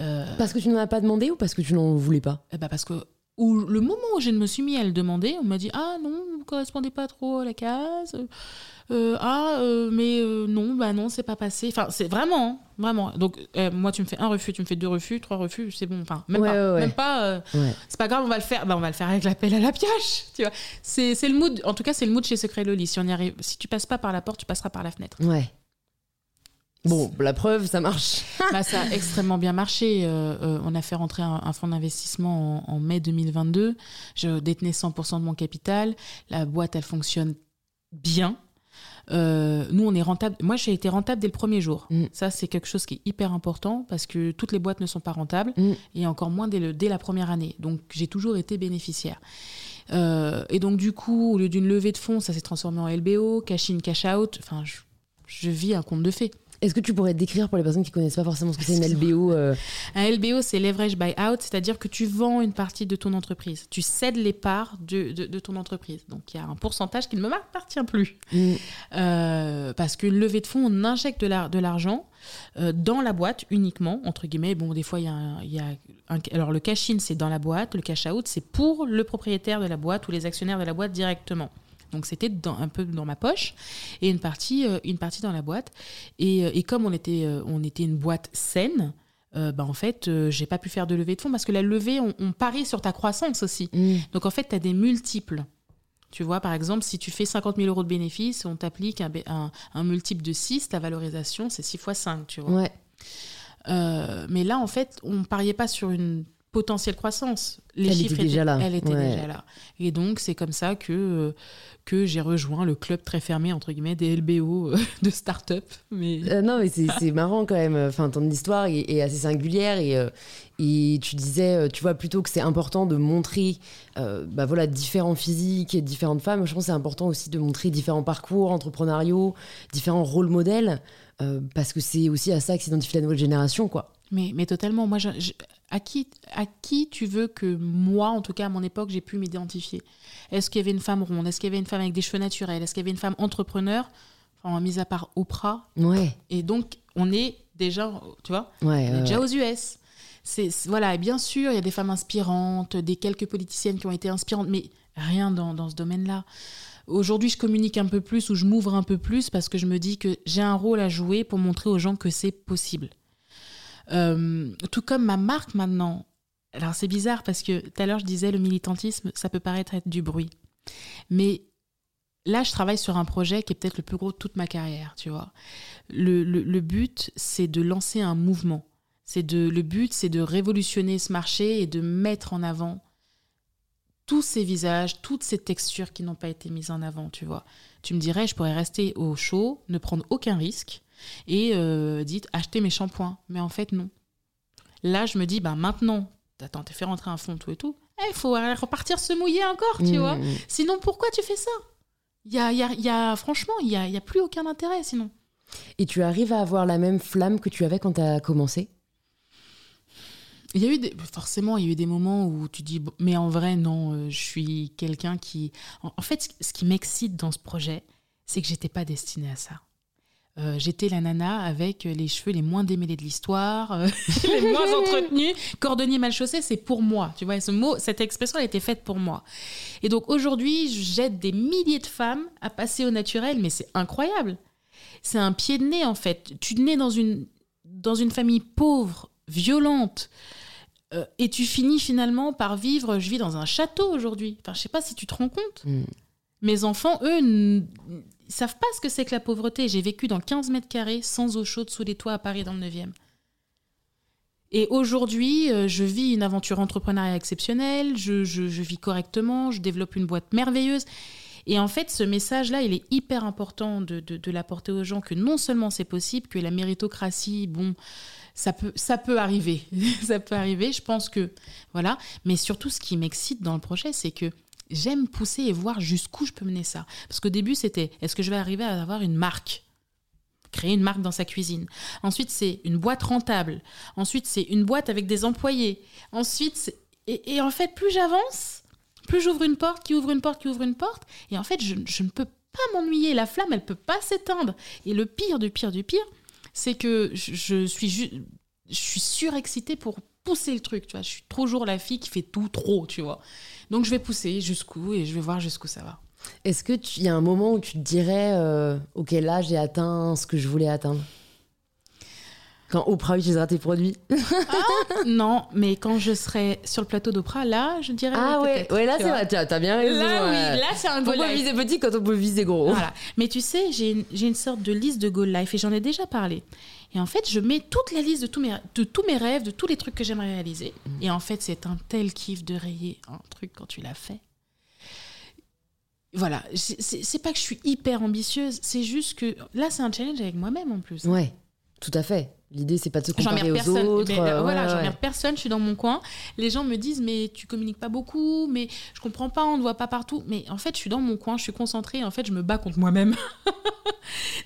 Euh, parce que tu n'en as pas demandé ou parce que tu n'en voulais pas? Eh ben Parce que le moment où je me suis mis à le demander, on m'a dit Ah non, vous ne correspondez pas trop à la case. Euh, ah euh, mais euh, non bah non c'est pas passé enfin c'est vraiment hein, vraiment. Donc moi tu me fais un refus tu me fais deux refus trois refus c'est bon. Enfin même pas même pas c'est pas grave on va le faire. Bah on va le faire avec l'appel à la pioche tu vois. C'est le mood en tout cas c'est le mood chez Secret Loli. Si on y arrive si tu passes pas par la porte tu passeras par la fenêtre. Ouais Bon, la preuve, ça marche. bah, ça a extrêmement bien marché. on a fait rentrer un, fonds d'investissement en, en, mai 2022. Je détenais 100% de mon capital. La boîte, elle fonctionne bien. Euh, nous, on est rentable. Moi, j'ai été rentable dès le premier jour. Mm. Ça, c'est quelque chose qui est hyper important parce que toutes les boîtes ne sont pas rentables mm. et encore moins dès, le, dès la première année. Donc, j'ai toujours été bénéficiaire. Euh, et donc, du coup, au lieu d'une levée de fonds, ça s'est transformé en LBO, cash in, cash out. Enfin, je, je vis un conte de fées. Est-ce que tu pourrais décrire pour les personnes qui connaissent pas forcément ce que c'est une LBO euh Un LBO, c'est leverage buyout, c'est-à-dire que tu vends une partie de ton entreprise. Tu cèdes les parts de, de, ton entreprise. Donc il y a un pourcentage qui ne m'appartient plus. Mm. Euh, parce qu'une levée de fonds, on injecte de l'argent euh, dans la boîte uniquement, entre guillemets. Bon, des fois, il y a, y a un, alors le cash-in, c'est dans la boîte, le cash-out, c'est pour le propriétaire de la boîte ou les actionnaires de la boîte directement. Donc c'était un peu dans ma poche et une partie, euh, une partie dans la boîte. Et, euh, et comme on était, euh, on était une boîte saine, bah, en fait, j'ai pas pu faire de levée de fonds parce que la levée, on, parie sur ta croissance aussi. Mm. Donc en fait, tu as des multiples. Tu vois, par exemple, si tu fais 50 000 euros de bénéfices, on t'applique un, un, un, multiple de 6, ta valorisation, c'est 6 fois 5, tu vois. Ouais. mais là, en fait, on pariait pas sur une potentielle croissance. Les elle chiffres était déjà là. Elle était déjà là. Et donc, c'est comme ça que, euh, que j'ai rejoint le club très fermé, entre guillemets, des LBO euh, de start-up. Mais... Euh, non, mais c'est marrant quand même. Enfin, ton histoire est, assez singulière et, et tu disais, tu vois, plutôt que c'est important de montrer bah voilà, différents physiques et différentes femmes, je pense que c'est important aussi de montrer différents parcours entrepreneuriaux, différents rôles modèles, parce que c'est aussi à ça que s'identifie la nouvelle génération, quoi. Mais, mais totalement. Moi, je, à, qui, à qui tu veux que moi, en tout cas à mon époque, j'ai pu m'identifier? Est-ce qu'il y avait une femme ronde? Est-ce qu'il y avait une femme avec des cheveux naturels? Est-ce qu'il y avait une femme entrepreneur? Enfin, mis à part Oprah. Ouais. Et donc, on est déjà, tu vois, ouais, on est déjà aux US. C'est, voilà, et bien sûr, il y a des femmes inspirantes, des quelques politiciennes qui ont été inspirantes, mais rien dans, dans ce domaine-là. Aujourd'hui, je communique un peu plus ou je m'ouvre un peu plus parce que je me dis que j'ai un rôle à jouer pour montrer aux gens que c'est possible. Euh, tout comme ma marque maintenant. Alors c'est bizarre parce que tout à l'heure je disais le militantisme, ça peut paraître être du bruit. Mais là je travaille sur un projet qui est peut-être le plus gros de toute ma carrière, tu vois. Le, le, but c'est de lancer un mouvement. C'est de, le but c'est de révolutionner ce marché et de mettre en avant tous ces visages, toutes ces textures qui n'ont pas été mises en avant, tu vois. Tu me dirais, je pourrais rester au chaud, ne prendre aucun risque, et euh, dites achetez mes shampoings. Mais en fait, non. Là, je me dis, bah maintenant, attends, t'es fait rentrer un fond, tout et tout. Eh, il faut repartir se mouiller encore, tu mmh, vois. Sinon, pourquoi tu fais ça? Y a, y a, y a, Franchement, il n'y a, y a plus aucun intérêt sinon. Et tu arrives à avoir la même flamme que tu avais quand tu as commencé? Il y a eu des, forcément, il y a eu des moments où tu dis, mais en vrai, non, euh, je suis quelqu'un qui. En, fait, ce qui m'excite dans ce projet, c'est que j'étais pas destinée à ça. Euh, j'étais la nana avec les cheveux les moins démêlés de l'histoire, euh, les moins entretenus. Cordonnier mal chaussé, c'est pour moi. Tu vois, ce mot, cette expression, elle a été faite pour moi. Et donc aujourd'hui, j'aide des milliers de femmes à passer au naturel, mais c'est incroyable. C'est un pied de nez en fait. Tu nais dans une dans une famille pauvre, violente, euh, et tu finis finalement par vivre. Je vis dans un château aujourd'hui. Enfin, je sais pas si tu te rends compte. Mm. Mes enfants, eux, ils savent pas ce que c'est que la pauvreté. J'ai vécu dans 15 mètres carrés, sans eau chaude, sous les toits à Paris dans le 9e. Et aujourd'hui, euh, je vis une aventure entrepreneuriale exceptionnelle, je, vis correctement, je développe une boîte merveilleuse. Et en fait, ce message-là, il est hyper important de, de, l'apporter aux gens que non seulement c'est possible, que la méritocratie, bon, ça peut, ça peut arriver. ça peut arriver, je pense que. Voilà. Mais surtout, ce qui m'excite dans le projet, c'est que j'aime pousser et voir jusqu'où je peux mener ça. Parce qu'au début, c'était est-ce que je vais arriver à avoir une marque? Créer une marque dans sa cuisine. Ensuite, c'est une boîte rentable. Ensuite, c'est une boîte avec des employés. Ensuite, et, en fait, plus j'avance, plus j'ouvre une porte, qui ouvre une porte, qui ouvre une porte. Et en fait, je, ne peux pas m'ennuyer. La flamme, elle peut pas s'éteindre. Et le pire du pire du pire, c'est que je, suis je suis surexcitée pour pousser le truc, tu vois. Je suis toujours la fille qui fait tout trop, tu vois. Donc je vais pousser jusqu'où et je vais voir jusqu'où ça va. Est-ce qu'il y a un moment où tu te dirais, euh, ok, là j'ai atteint ce que je voulais atteindre? Quand Oprah utilisera tes produits ah, Non, mais quand je serai sur le plateau d'Oprah, là, je dirais. Ah ouais, ouais, là c'est vrai, tu as, bien raison. Là, oui, là c'est un goal life. viser petit quand on peut viser gros. Voilà. Mais tu sais, j'ai une, une, sorte de liste de goal life et j'en ai déjà parlé. Et en fait, je mets toute la liste de tous mes, de tous mes rêves, de tous les trucs que j'aimerais réaliser. Mm. Et en fait, c'est un tel kiff de rayer un truc quand tu l'as fait. Voilà, c'est pas que je suis hyper ambitieuse, c'est juste que là, c'est un challenge avec moi-même en plus. Ouais, tout à fait. L'idée, c'est pas de se comparer aux autres. Mais, euh, voilà, j'en personne, je suis dans mon coin. Les gens me disent, mais tu communiques pas beaucoup, mais je comprends pas, on ne voit pas partout. Mais en fait, je suis dans mon coin, je suis concentrée, en fait, je me bats contre moi-même.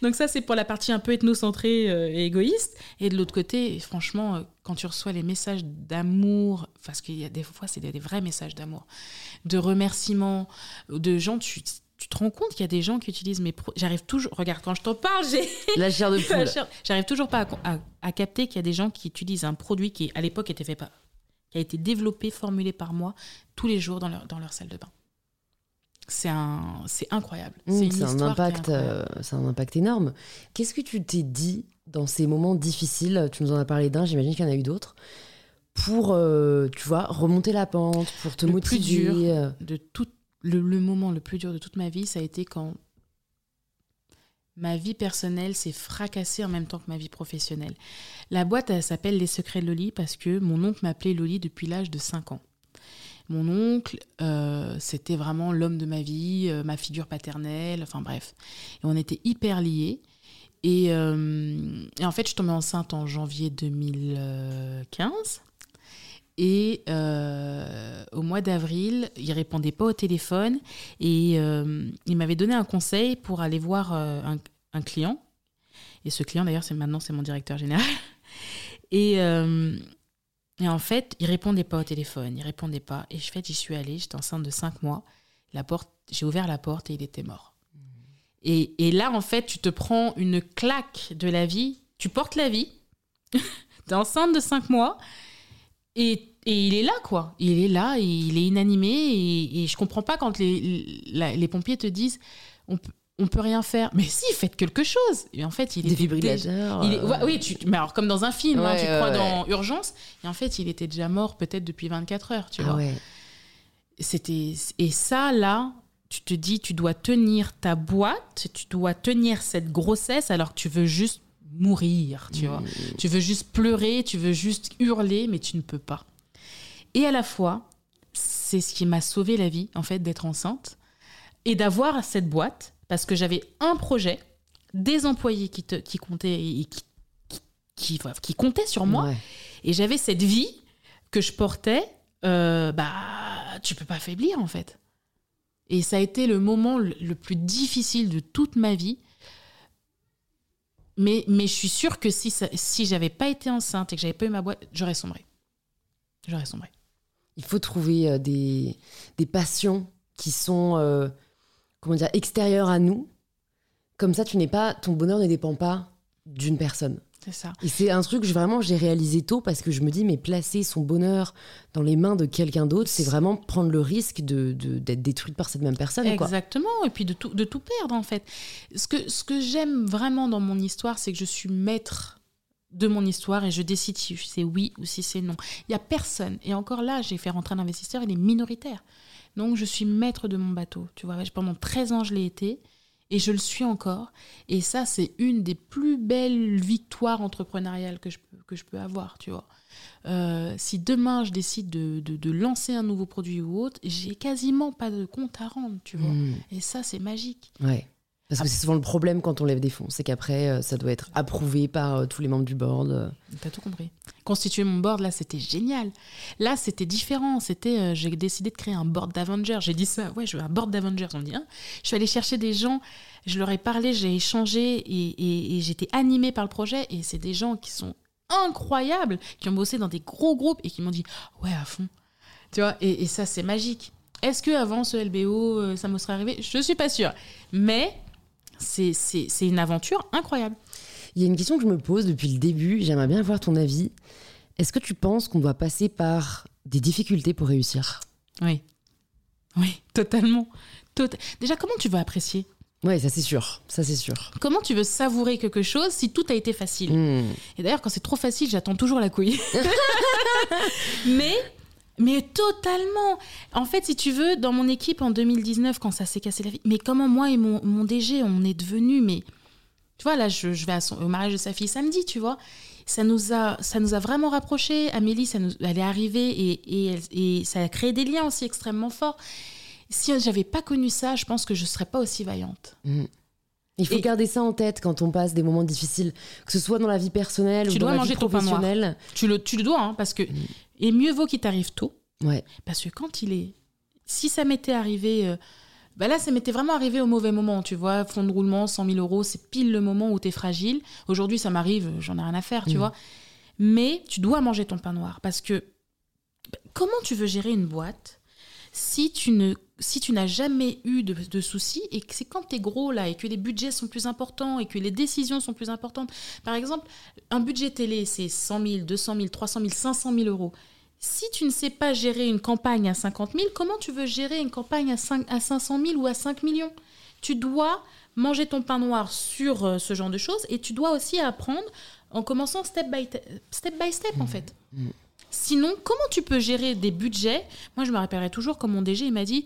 Donc ça, c'est pour la partie un peu ethnocentrée euh, et égoïste. Et de l'autre côté, franchement, euh, quand tu reçois les messages d'amour, parce qu'il y a des fois, c'est des, vrais messages d'amour, de remerciements, de gens, tu tu te rends compte qu'il y a des gens qui utilisent mes produits. J'arrive toujours. Regarde, quand je t'en parle, j'ai. La chair de poule. J'arrive toujours pas à, capter qu'il y a des gens qui utilisent un produit qui, à l'époque, était fait pas. qui a été développé, formulé par moi, tous les jours dans leur, dans leur salle de bain. C'est un, c'est incroyable. Mmh, c'est un impact, euh, c'est un impact énorme. Qu'est-ce que tu t'es dit dans ces moments difficiles? Tu nous en as parlé d'un, j'imagine qu'il y en a eu d'autres. Pour, euh, tu vois, remonter la pente, pour te le motiver. plus dur de tout le, moment le plus dur de toute ma vie, ça a été quand ma vie personnelle s'est fracassée en même temps que ma vie professionnelle. La boîte, elle s'appelle Les Secrets de Loli parce que mon oncle m'appelait Loli depuis l'âge de 5 ans. Mon oncle, euh, c'était vraiment l'homme de ma vie, euh, ma figure paternelle, enfin bref. Et on était hyper liés. Et, euh, et en fait, je tombée enceinte en janvier 2015. Et euh, au mois d'avril, il répondait pas au téléphone et euh, il m'avait donné un conseil pour aller voir euh, un, un client. Et ce client, d'ailleurs, c'est maintenant c'est mon directeur général. Et, et en fait, il répondait pas au téléphone, il répondait pas. Et en fait, j'y suis allée, j'étais enceinte de 5 mois. La porte, j'ai ouvert la porte et il était mort. Et, et là, en fait, tu te prends une claque de la vie. Tu portes la vie. tu es enceinte de 5 mois. Et, et il est là, quoi. Il est là, et il est inanimé. Et, et je comprends pas quand les, pompiers te disent on, peut- on peut rien faire. Mais si, faites quelque chose. Et en fait, il est est, euh, oui, tu, mais alors comme dans un film, hein, tu ouais, crois ouais. dans Urgence. Et en fait, il était déjà mort peut-être depuis 24 heures, tu ah vois. C'était et ça là, tu te dis tu dois tenir ta boîte, tu dois tenir cette grossesse alors que tu veux juste mourir, tu vois. Tu veux juste pleurer, tu veux juste hurler mais tu ne peux pas. Et à la fois, c'est ce qui m'a sauvé la vie en fait d'être enceinte et d'avoir cette boîte parce que j'avais un projet, des employés qui te qui comptaient et qui qui, qui, qui comptaient sur moi Ouais. et j'avais cette vie que je portais, euh, bah, tu peux pas faiblir en fait. Et ça a été le moment le plus difficile de toute ma vie. Mais, mais je suis sûre que si, si j'avais pas été enceinte et que j'avais pas eu ma boîte, j'aurais sombré. J'aurais sombré. Il faut trouver euh, des, des passions qui sont euh, comment dire, extérieures à nous. Comme ça, tu n'es pas, ton bonheur ne dépend pas d'une personne. C'est ça. Et c'est un truc que vraiment j'ai réalisé tôt parce que je me dis, mais placer son bonheur dans les mains de quelqu'un d'autre, c'est vraiment prendre le risque de, d'être détruite par cette même personne. Quoi. Exactement, et puis de tout, de tout perdre en fait. Ce que, ce que j'aime vraiment dans mon histoire, c'est que je suis maître de mon histoire et je décide si c'est oui ou si c'est non. Il y a personne, et encore là, j'ai fait rentrer un investisseur, il est minoritaire. Donc je suis maître de mon bateau, tu vois. Pendant 13 ans, je l'ai été, et je le suis encore. Et ça, c'est une des plus belles victoires entrepreneuriales que je peux, que je peux avoir, tu vois. Euh, si demain je décide de, de- de lancer un nouveau produit ou autre, j'ai quasiment pas de compte à rendre, tu vois. Mm. Et ça, c'est magique. Ouais. Parce que c'est souvent le problème quand on lève des fonds, c'est qu'après, euh, ça doit être approuvé par euh, tous les membres du board. euh. T'as tout compris. Constituer mon board, là, c'était génial. Là, c'était différent. C'était, j'ai décidé de créer un board d'Avengers. J'ai dit ça, ouais, je veux un board d'Avengers. On dit, hein. Je suis allée chercher des gens, je leur ai parlé, j'ai échangé et, et- j'étais animée par le projet. Et c'est des gens qui sont incroyables, qui ont bossé dans des gros groupes et qui m'ont dit, ouais, à fond. Tu vois, et, ça, c'est magique. Est-ce que avant ce LBO, ça me serait arrivé? Je suis pas sûre. Mais c'est une aventure incroyable. Il y a une question que je me pose depuis le début, j'aimerais bien avoir ton avis. Est-ce que tu penses qu'on doit passer par des difficultés pour réussir? Oui. Oui, totalement. Tot- Déjà, comment tu veux apprécier? Ouais, ça c'est sûr, ça c'est sûr. Comment tu veux savourer quelque chose si tout a été facile? Mm. Et d'ailleurs, quand c'est trop facile, j'attends toujours la couille. mais, mais totalement. En fait, si tu veux, dans mon équipe en 2019, quand ça s'est cassé la vie, mais comment moi et mon, DG, on est devenus, mais tu vois, là, je, vais à son- au mariage de sa fille samedi, tu vois. Ça nous a, ça nous a vraiment rapprochés. Amélie, ça nous, elle est arrivée et, et, ça a créé des liens aussi extrêmement forts. Si j'avais pas connu ça, je pense que je serais pas aussi vaillante. Il faut Et- garder ça en tête quand on passe des moments difficiles, que ce soit dans la vie personnelle Tu ou dans dois la manger vie ton pain noir. professionnelle. Tu le, tu le dois, hein, parce que. Et mieux vaut qu'il t'arrive tôt. Ouais. Parce que quand il est. Si ça m'était arrivé. euh, bah là, ça m'était vraiment arrivé au mauvais moment, tu vois. Fonds de roulement, 100 000 euros, c'est pile le moment où t'es fragile. Aujourd'hui, ça m'arrive, j'en ai rien à faire, tu Mm. vois. Mais tu dois manger ton pain noir. Parce que. bah, Comment tu veux gérer une boîte si tu ne si tu n'as jamais eu de, de soucis et que c'est quand t'es gros là et que les budgets sont plus importants et que les décisions sont plus importantes. Par exemple, un budget télé, c'est 100 000, 200 000, 300 000, 500 000 euros. Si tu ne sais pas gérer une campagne à 50 000, comment tu veux gérer une campagne à, 5, à 500 000 ou à 5 millions? Tu dois manger ton pain noir sur euh, ce genre de choses. Et tu dois aussi apprendre en commençant step by, step, by step, en fait. Sinon, comment tu peux gérer des budgets Moi, je me rappellerai toujours comme mon DG, il m'a dit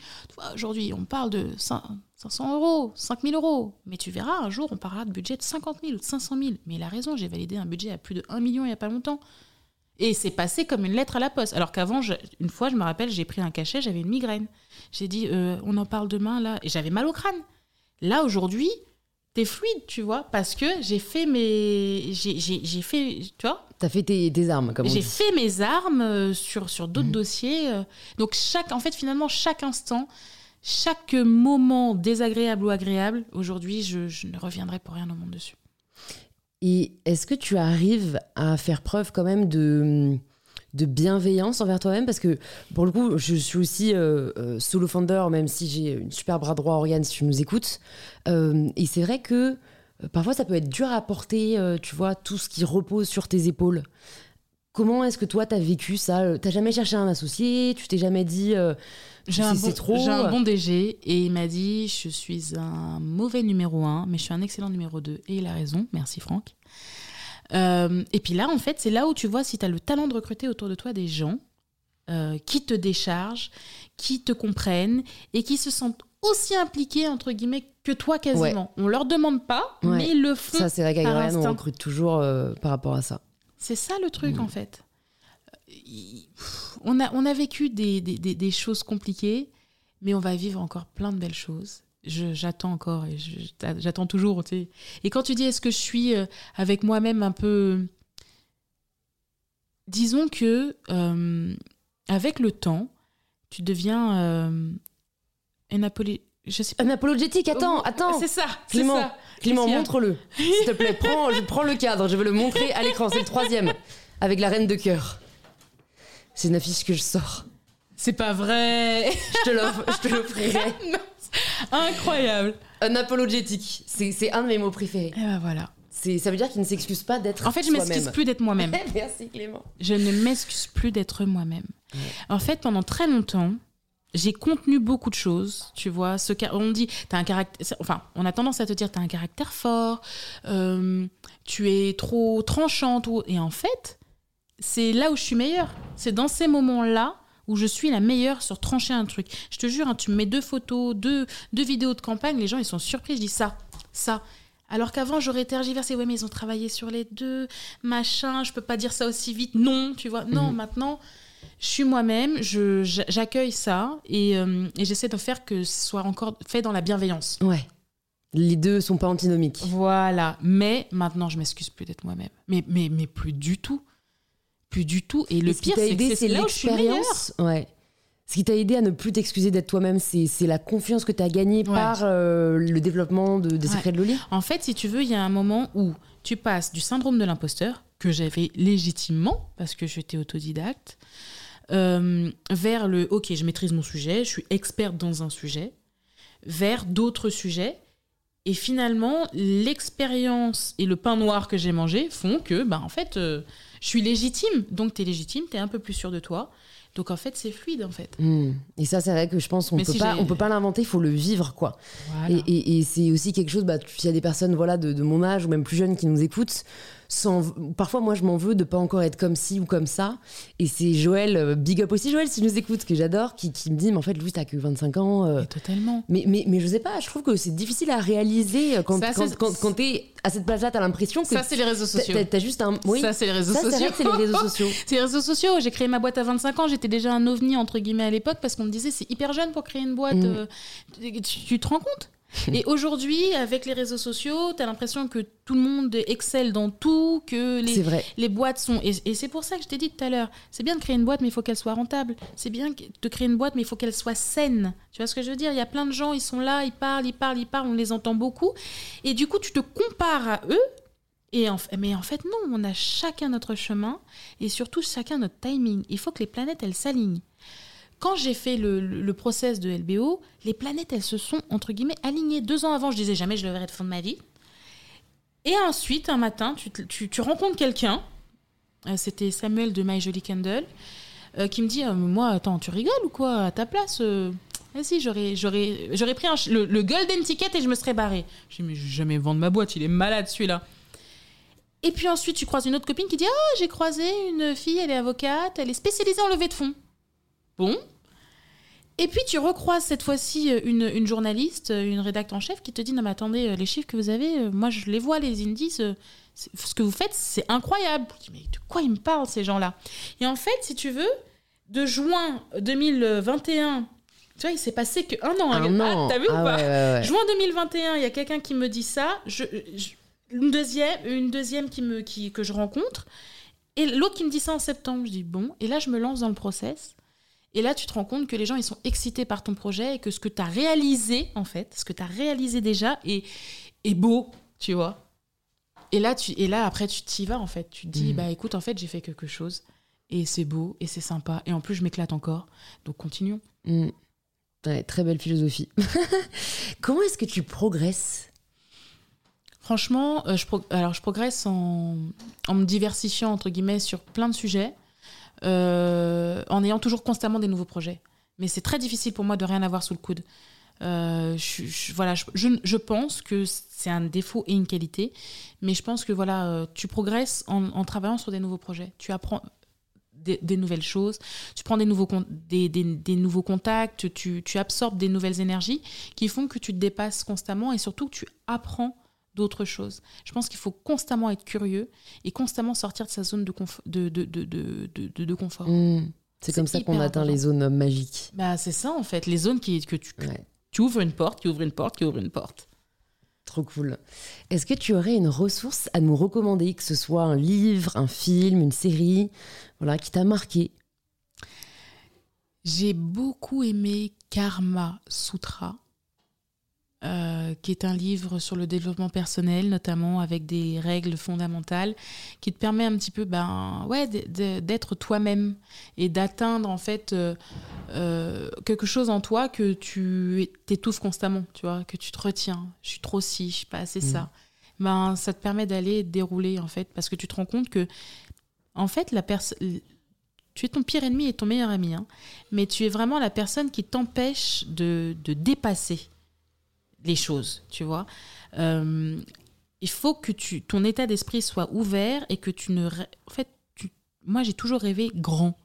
aujourd'hui, on parle de 500 euros, 5000 euros. Mais tu verras, un jour, on parlera de budget de 50 000 ou de 500 000. Mais il a raison, j'ai validé un budget à plus de 1 million il n'y a pas longtemps. Et c'est passé comme une lettre à la poste. Alors qu'avant, une fois, je me rappelle, j'ai pris un cachet, j'avais une migraine. J'ai dit, euh, on en parle demain, là. Et j'avais mal au crâne. Là, aujourd'hui, t'es fluide, tu vois, parce que j'ai fait mes. J'ai fait. Tu vois T'as fait tes, armes, comme J'ai fait mes armes euh, sur, sur d'autres mhm. dossiers. Euh. Donc, chaque, en fait, finalement, chaque instant, chaque moment désagréable ou agréable, aujourd'hui, je, je ne reviendrai pour rien au monde dessus. Et est-ce que tu arrives à faire preuve quand même de, de bienveillance envers toi-même Parce que pour le coup, je suis aussi euh, euh, solo founder, même si j'ai une super bras droit, Oriane, si tu nous écoutes. Euh, et c'est vrai que parfois, ça peut être dur à porter, tu vois, tout ce qui repose sur tes épaules. Comment est-ce que toi, tu as vécu ça? T'as jamais cherché un associé? Tu t'es jamais dit j'ai un, bon, trop... un bon DG et il m'a dit je suis un mauvais numéro 1, mais je suis un excellent numéro 2. Et il a raison, merci Franck. Euh, et puis là, en fait, c'est là où tu vois si tu as le talent de recruter autour de toi des gens euh, qui te déchargent, qui te comprennent et qui se sentent aussi impliqués, entre guillemets, que toi quasiment. On leur demande pas, mais ils le font. Ça, c'est vrai qu'à on recrute toujours euh, par rapport à ça. C'est ça le truc, mm. en fait on a, on a vécu des, choses compliquées, mais on va vivre encore plein de belles choses. J'attends encore et j'attends toujours. Et quand tu dis est-ce que je suis euh, avec moi-même un peu. Disons que euh, avec le temps, tu deviens euh, un Je sais pas. Un apologétique, attends, oh, attends. C'est ça. Clément, Clément montre-le. S'il te plaît, prends, je prends le cadre, je veux le montrer à l'écran. C'est le troisième, avec la reine de cœur. C'est une affiche que je sors. C'est pas vrai Je te l'offrirai. Incroyable. Un apologétique. C'est un de mes mots préférés. Et ben voilà. Ça veut dire qu'il ne s'excuse pas d'être En fait, je m'excuse plus d'être moi-même. Merci Clément. Je ne m'excuse plus d'être moi-même. En fait, pendant très longtemps, j'ai contenu beaucoup de choses, tu vois. Ce on dit, as un caractère. Enfin, on a tendance à te dire, tu as un caractère fort, euh, tu es trop tranchante. Et en fait, c'est là où je suis meilleure. C'est dans ces moments-là où je suis la meilleure sur trancher un truc. Je te jure, hein, tu me mets deux photos, deux, deux vidéos de campagne, les gens ils sont surpris. Je dis ça, ça. Alors qu'avant j'aurais tergiversé, ouais mais ils ont travaillé sur les deux, machin, je peux pas dire ça aussi vite. Non, tu vois. Non, mhm. maintenant je suis moi-même, j'accueille ça euh, et, j'essaie de faire que ce soit encore fait dans la bienveillance. Ouais. Les deux sont pas antinomiques. Voilà. Mais maintenant, je m'excuse plus d'être moi-même. Mais, mais, mais plus du tout plus du tout. Et le pire, c'est que c'est l'expérience. Ouais. Ce qui t'a aidé à ne plus t'excuser d'être toi-même, c'est la confiance que tu as gagnée par euh, le développement de, des secrets de Loli. En fait, si tu veux, il y a un moment où tu passes du syndrome de l'imposteur, que j'avais légitimement, parce que j'étais autodidacte, euh, vers le OK, je maîtrise mon sujet, je suis experte dans un sujet, vers d'autres sujets. Et finalement, l'expérience et le pain noir que j'ai mangé font que, bah, en fait, euh, je suis légitime. Donc, tu es légitime, tu es un peu plus sûr de toi. Donc en fait, c'est fluide en fait. Hmm. Et ça, c'est vrai que je pense qu'on peut pas, on peut pas l'inventer, il faut le vivre quoi. Et, et, c'est aussi quelque chose. Bah, il y a des personnes voilà de, de, mon âge ou même plus jeunes qui nous écoutent parfois moi je m'en veux de pas encore être comme ci ou comme ça. Et c'est Joël euh, big up aussi Joël si tu nous écoutes que j'adore qui, me dit mais en fait Louis t'as que 25 ans euh. totalement. Mais, mais mais je sais pas je trouve que c'est difficile à réaliser euh, quand quand, quand, t'es à cette place là t'as l'impression que ça c'est les réseaux sociaux. t'as, juste un oui. Ça c'est les réseaux sociaux. c'est les réseaux sociaux. C'est les réseaux sociaux. J'ai créé ma boîte à 25 ans. J'étais déjà un ovni entre guillemets à l'époque parce qu'on me disait c'est hyper jeune pour créer une boîte mm. tu te rends compte? et aujourd'hui, avec les réseaux sociaux, tu as l'impression que tout le monde excelle dans tout, que les, les boîtes sont... Et, c'est pour ça que je t'ai dit tout à l'heure, c'est bien de créer une boîte, mais il faut qu'elle soit rentable. C'est bien de créer une boîte, mais il faut qu'elle soit saine. Tu vois ce que je veux dire? Il y a plein de gens, ils sont là, ils parlent, ils parlent, ils parlent, on les entend beaucoup. Et du coup, tu te compares à eux. Et en, mais en fait, non, on a chacun notre chemin et surtout chacun notre timing. Il faut que les planètes, elles s'alignent quand j'ai fait le, process de LBO, les planètes, elles se sont, entre guillemets, alignées. Deux ans avant, je disais jamais je le verrai de fond de ma vie. Et ensuite, un matin, tu, rencontres quelqu'un, euh, c'était Samuel de My Jolie Candle, euh, qui me dit euh, Moi, attends, tu rigoles ou quoi? À ta place Ah si, j'aurais, pris le, le golden ticket et je me serais barré. J'ai dit, mais je vais jamais vendre ma boîte, il est malade celui-là. Et puis ensuite, tu croises une autre copine qui dit Ah, j'ai croisé une fille, elle est avocate, elle est spécialisée en levée de fonds. Bon. Et puis tu recroises cette fois-ci euh, une, une journaliste, euh, une rédacte en chef qui te dit Non, mais attendez, euh, les chiffres que vous avez, moi je les vois, les indices, ce que vous faites, c'est incroyable. Je dis, mais de quoi ils me parlent ces gens-là? Et en fait, si tu veux, de juin 2021, tu vois, il s'est passé que un an. Un Ah, an. T'as vu Ah ou pas? ouais, ouais, ouais. Juin 2021, il y a quelqu'un qui me dit ça. Je, je- une deuxième, une deuxième qui me, qui, que je rencontre. Et l'autre qui me dit ça en septembre. Je dis bon. Et là, je me lance dans le process. Et là, tu te rends compte que les gens, ils sont excités par ton projet et que ce que tu as réalisé, en fait, ce que tu as réalisé déjà est, est beau, tu vois. Et là, tu, et là, après, tu t'y vas, en fait. Tu te dis, Mhm. bah écoute, en fait, j'ai fait quelque chose. Et c'est beau, et c'est sympa. Et en plus, je m'éclate encore. Donc, continuons. Mm. Ouais, très belle philosophie. Comment est-ce que tu progresses? Franchement, euh, je, pro- alors, je progresse en, en me diversifiant, entre guillemets, sur plein de sujets, euh, en ayant toujours constamment des nouveaux projets. Mais c'est très difficile pour moi de rien avoir sous le coude. Euh, je, voilà, je, pense que c'est un défaut et une qualité, mais je pense que voilà, euh, tu progresses en, travaillant sur des nouveaux projets. Tu apprends des, nouvelles choses, tu prends des nouveaux, des nouveaux contacts, tu, tu absorbes des nouvelles énergies qui font que tu te dépasses constamment et surtout que tu apprends d'autres choses. Je pense qu'il faut constamment être curieux et constamment sortir de sa zone de, conf- de, de, de, de, confort. Mm. C'est comme ça qu'on atteint les zones magiques. Bah, c'est ça en fait, les zones qui, que tu, Ouais. tu ouvres une porte, qui ouvre une porte, qui ouvre une porte. Trop cool. Est-ce que tu aurais une ressource à nous recommander, que ce soit un livre, un film, une série, voilà, qui t'a marqué? J'ai beaucoup aimé Karma Sutra, euh, qui est un livre sur le développement personnel, notamment avec des règles fondamentales, qui te permet un petit peu ben, ouais, d'être toi-même et d'atteindre en fait euh, euh, quelque chose en toi que tu t'étouffes constamment, tu vois, que tu te retiens. Je suis trop ci, je suis pas assez ça. Ben, ça te permet d'aller dérouler en fait, parce que tu te rends compte que en fait la personne tu es ton pire ennemi et ton meilleur ami, hein. mais tu es vraiment la personne qui t'empêche de, de dépasser les choses, tu vois. Euh, il faut que tu, ton état d'esprit soit ouvert et que tu ne... En fait, tu- moi j'ai toujours rêvé grand.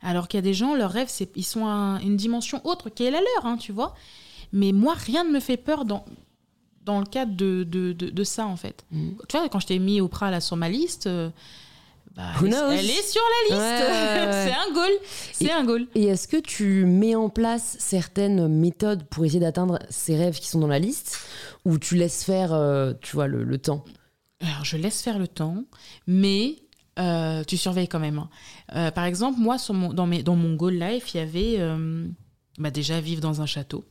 Alors qu'il y a des gens, leurs rêves, c'est, ils sont à une dimension autre qui est la leur, hein, tu vois. Mais moi, rien ne me fait peur dans, dans le cadre de, de, de, de ça, en fait. Mm. Tu vois, quand je t'ai mis Oprah là sur ma liste, euh, bah, Who elle, est- knows? elle est sur la liste. Ouais, ouais, ouais. c'est un goal. C'est un goal. Et est-ce que tu mets en place certaines méthodes pour essayer d'atteindre ces rêves qui sont dans la liste ou tu laisses faire, euh, tu vois, le, le temps? Alors, je laisse faire le temps, mais euh, tu surveilles quand même. hein. Euh, par exemple, moi, sur mon, dans, mes, dans mon goal life, il y avait bah, déjà vivre dans un château.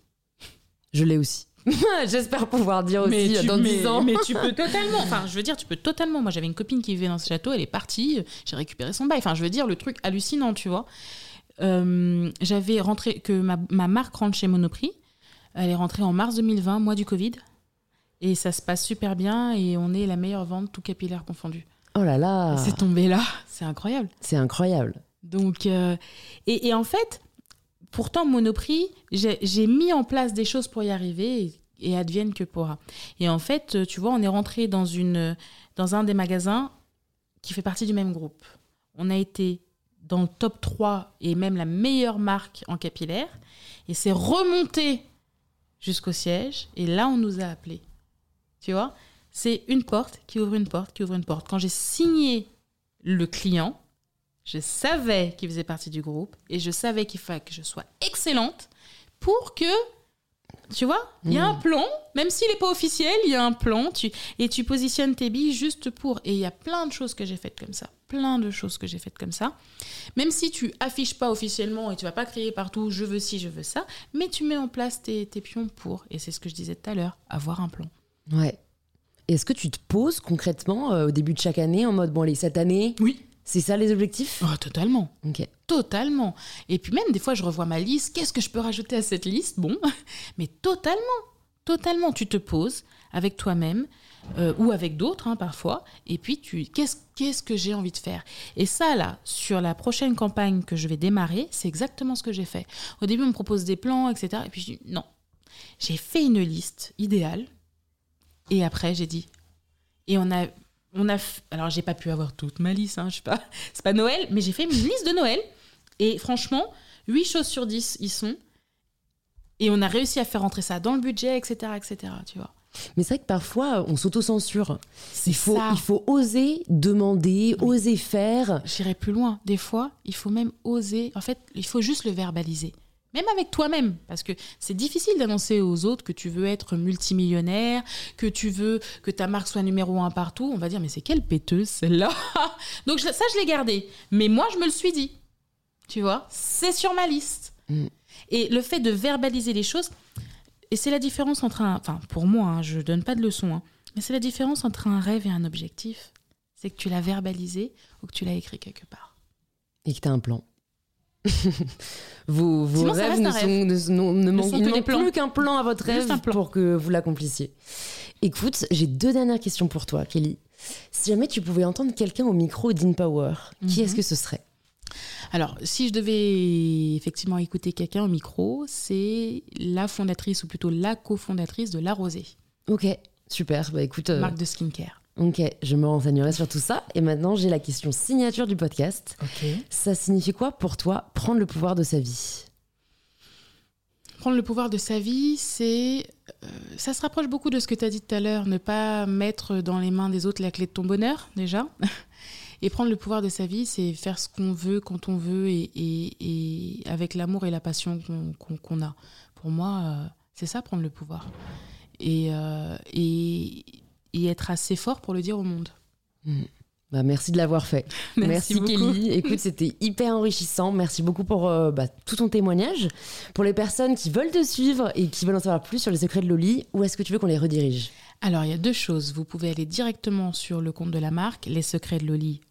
Je l'ai aussi. J'espère pouvoir dire aussi mais euh, tu, dans mais- 10 ans. mais tu peux totalement. Enfin, je veux dire, tu peux totalement. Moi, j'avais une copine qui vivait dans ce château, elle est partie, j'ai récupéré son bail. Enfin, je veux dire, le truc hallucinant, tu vois. Euh, j'avais rentré, que ma, ma marque rentre chez Monoprix. Elle est rentrée en mars 2020, mois du Covid. Et ça se passe super bien et on est la meilleure vente, tout capillaire confondu. Oh là là, C'est tombé là, c'est incroyable. c'est incroyable. Donc, euh, et, et en fait, pourtant, Monoprix, j'ai mis en place des choses pour y arriver et, advienne que pourra. Et en fait, euh, tu vois, on est rentré dans, dans un des magasins qui fait partie du même groupe. On a été dans le top 3 et même la meilleure marque en capillaire. Et c'est remonté jusqu'au siège. Et là, on nous a appelés. Tu vois C'est une porte qui ouvre une porte, qui ouvre une porte. Quand j'ai signé le client, je savais qu'il faisait partie du groupe et je savais qu'il fallait que je sois excellente pour que, tu vois, il y a un plan, même s'il n'est pas officiel, il y a un plan tu, et tu positionnes tes billes juste pour. Et il y a plein de choses que j'ai faites comme ça, plein de choses que j'ai faites comme ça. Même si tu affiches pas officiellement et tu vas pas crier partout je veux ci, je veux ça, mais tu mets en place tes, tes pions pour, et c'est ce que je disais tout à l'heure, avoir un plan. Ouais. Est-ce que tu te poses concrètement euh, au début de chaque année en mode bon allez cette année Oui. C'est ça les objectifs? Oh, totalement. Ok. Totalement. Et puis même des fois, je revois ma liste. Qu'est-ce que je peux rajouter à cette liste? Bon, mais totalement. Totalement. Tu te poses avec toi-même. euh, ou avec d'autres hein, parfois. Et puis, tu qu'est-ce qu'est-ce que j'ai envie de faire? Et ça, là, sur la prochaine campagne que je vais démarrer, c'est exactement ce que j'ai fait. Au début, on me propose des plans, etc. Et puis, je dis non. J'ai fait une liste idéale. Et après, j'ai dit. Et on a. On a alors, j'ai pas pu avoir toute ma liste, hein, je sais pas. C'est pas Noël, mais j'ai fait une liste de Noël. Et franchement, 8 choses sur 10 y sont. Et on a réussi à faire rentrer ça dans le budget, etc. etc. tu vois. Mais c'est vrai que parfois, on s'auto-censure. Il faut, il faut oser demander, oser faire. J'irai plus loin. Des fois, il faut même oser. En fait, il faut juste le verbaliser. Même avec toi-même, parce que c'est difficile d'annoncer aux autres que tu veux être multimillionnaire, que tu veux que ta marque soit numéro un partout. On va dire, mais c'est quelle péteuse celle-là Donc ça, je l'ai gardé. Mais moi, je me le suis dit. Tu vois C'est sur ma liste. Mm. Et le fait de verbaliser les choses, et c'est la différence entre un. Enfin, pour moi, hein, je ne donne pas de leçon, hein, mais c'est la différence entre un rêve et un objectif. C'est que tu l'as verbalisé ou que tu l'as écrit quelque part. Et que tu as un plan. vos, vos rêves ne, sont, ne, manquent plus qu'un plan à votre rêve pour que vous l'accomplissiez. Écoute, j'ai deux dernières questions pour toi, Kelly. Si jamais tu pouvais entendre quelqu'un au micro d'InPower, qui est-ce mhm. que ce serait? Alors, si je devais effectivement écouter quelqu'un au micro, c'est la fondatrice ou plutôt la cofondatrice de La Rosée. Ok, super. Bah écoute. Euh, Marque de skincare. Ok, je me renseignerai sur tout ça. Et maintenant, j'ai la question signature du podcast. Ok. Ça signifie quoi pour toi prendre le pouvoir de sa vie? Prendre le pouvoir de sa vie, c'est. Euh, ça se rapproche beaucoup de ce que tu as dit tout à l'heure, ne pas mettre dans les mains des autres la clé de ton bonheur, déjà. Et prendre le pouvoir de sa vie, c'est faire ce qu'on veut quand on veut et, et, avec l'amour et la passion qu'on a. Pour moi, euh, c'est ça, prendre le pouvoir. Euh, et, et, être assez fort pour le dire au monde. Hmm. Bah, merci de l'avoir fait. Merci, merci Kelly. Écoute, c'était hyper enrichissant. Merci beaucoup pour euh, bah, tout ton témoignage. Pour les personnes qui veulent te suivre et qui veulent en savoir plus sur les secrets de Loli, où est-ce que tu veux qu'on les redirige? Alors, il y a deux choses. Vous pouvez aller directement sur le compte de la marque, Les Secrets de Loli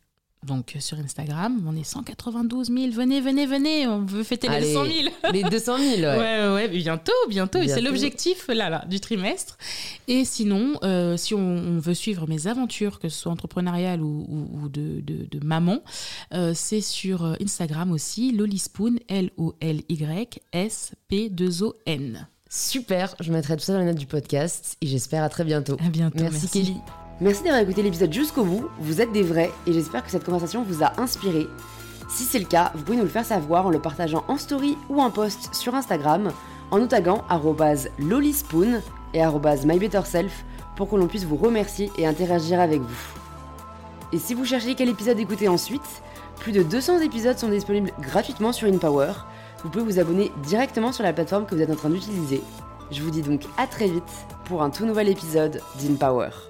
donc euh, sur Instagram, on est 192 000. Venez, venez, venez, on veut fêter les 200 000. les 200 000, ouais. ouais, ouais, bientôt, bientôt. Et c'est l'objectif là, là, du trimestre. Et sinon, euh, si on, veut suivre mes aventures, que ce soit entrepreneuriales ou, de, de, maman, euh, c'est sur Instagram aussi, Lolispoon, L-O-L-Y-S-P-2-O-N. Super, je mettrai tout ça dans les notes du podcast et j'espère à très bientôt. À bientôt. merci. Kelly. Merci d'avoir écouté l'épisode jusqu'au bout, vous êtes des vrais et j'espère que cette conversation vous a inspiré. Si c'est le cas, vous pouvez nous le faire savoir en le partageant en story ou en post sur Instagram en nous taguant lolispoon et mybetterself pour que l'on puisse vous remercier et interagir avec vous. Et si vous cherchez quel épisode écouter ensuite, plus de 200 épisodes sont disponibles gratuitement sur InPower. Vous pouvez vous abonner directement sur la plateforme que vous êtes en train d'utiliser. Je vous dis donc à très vite pour un tout nouvel épisode d'InPower.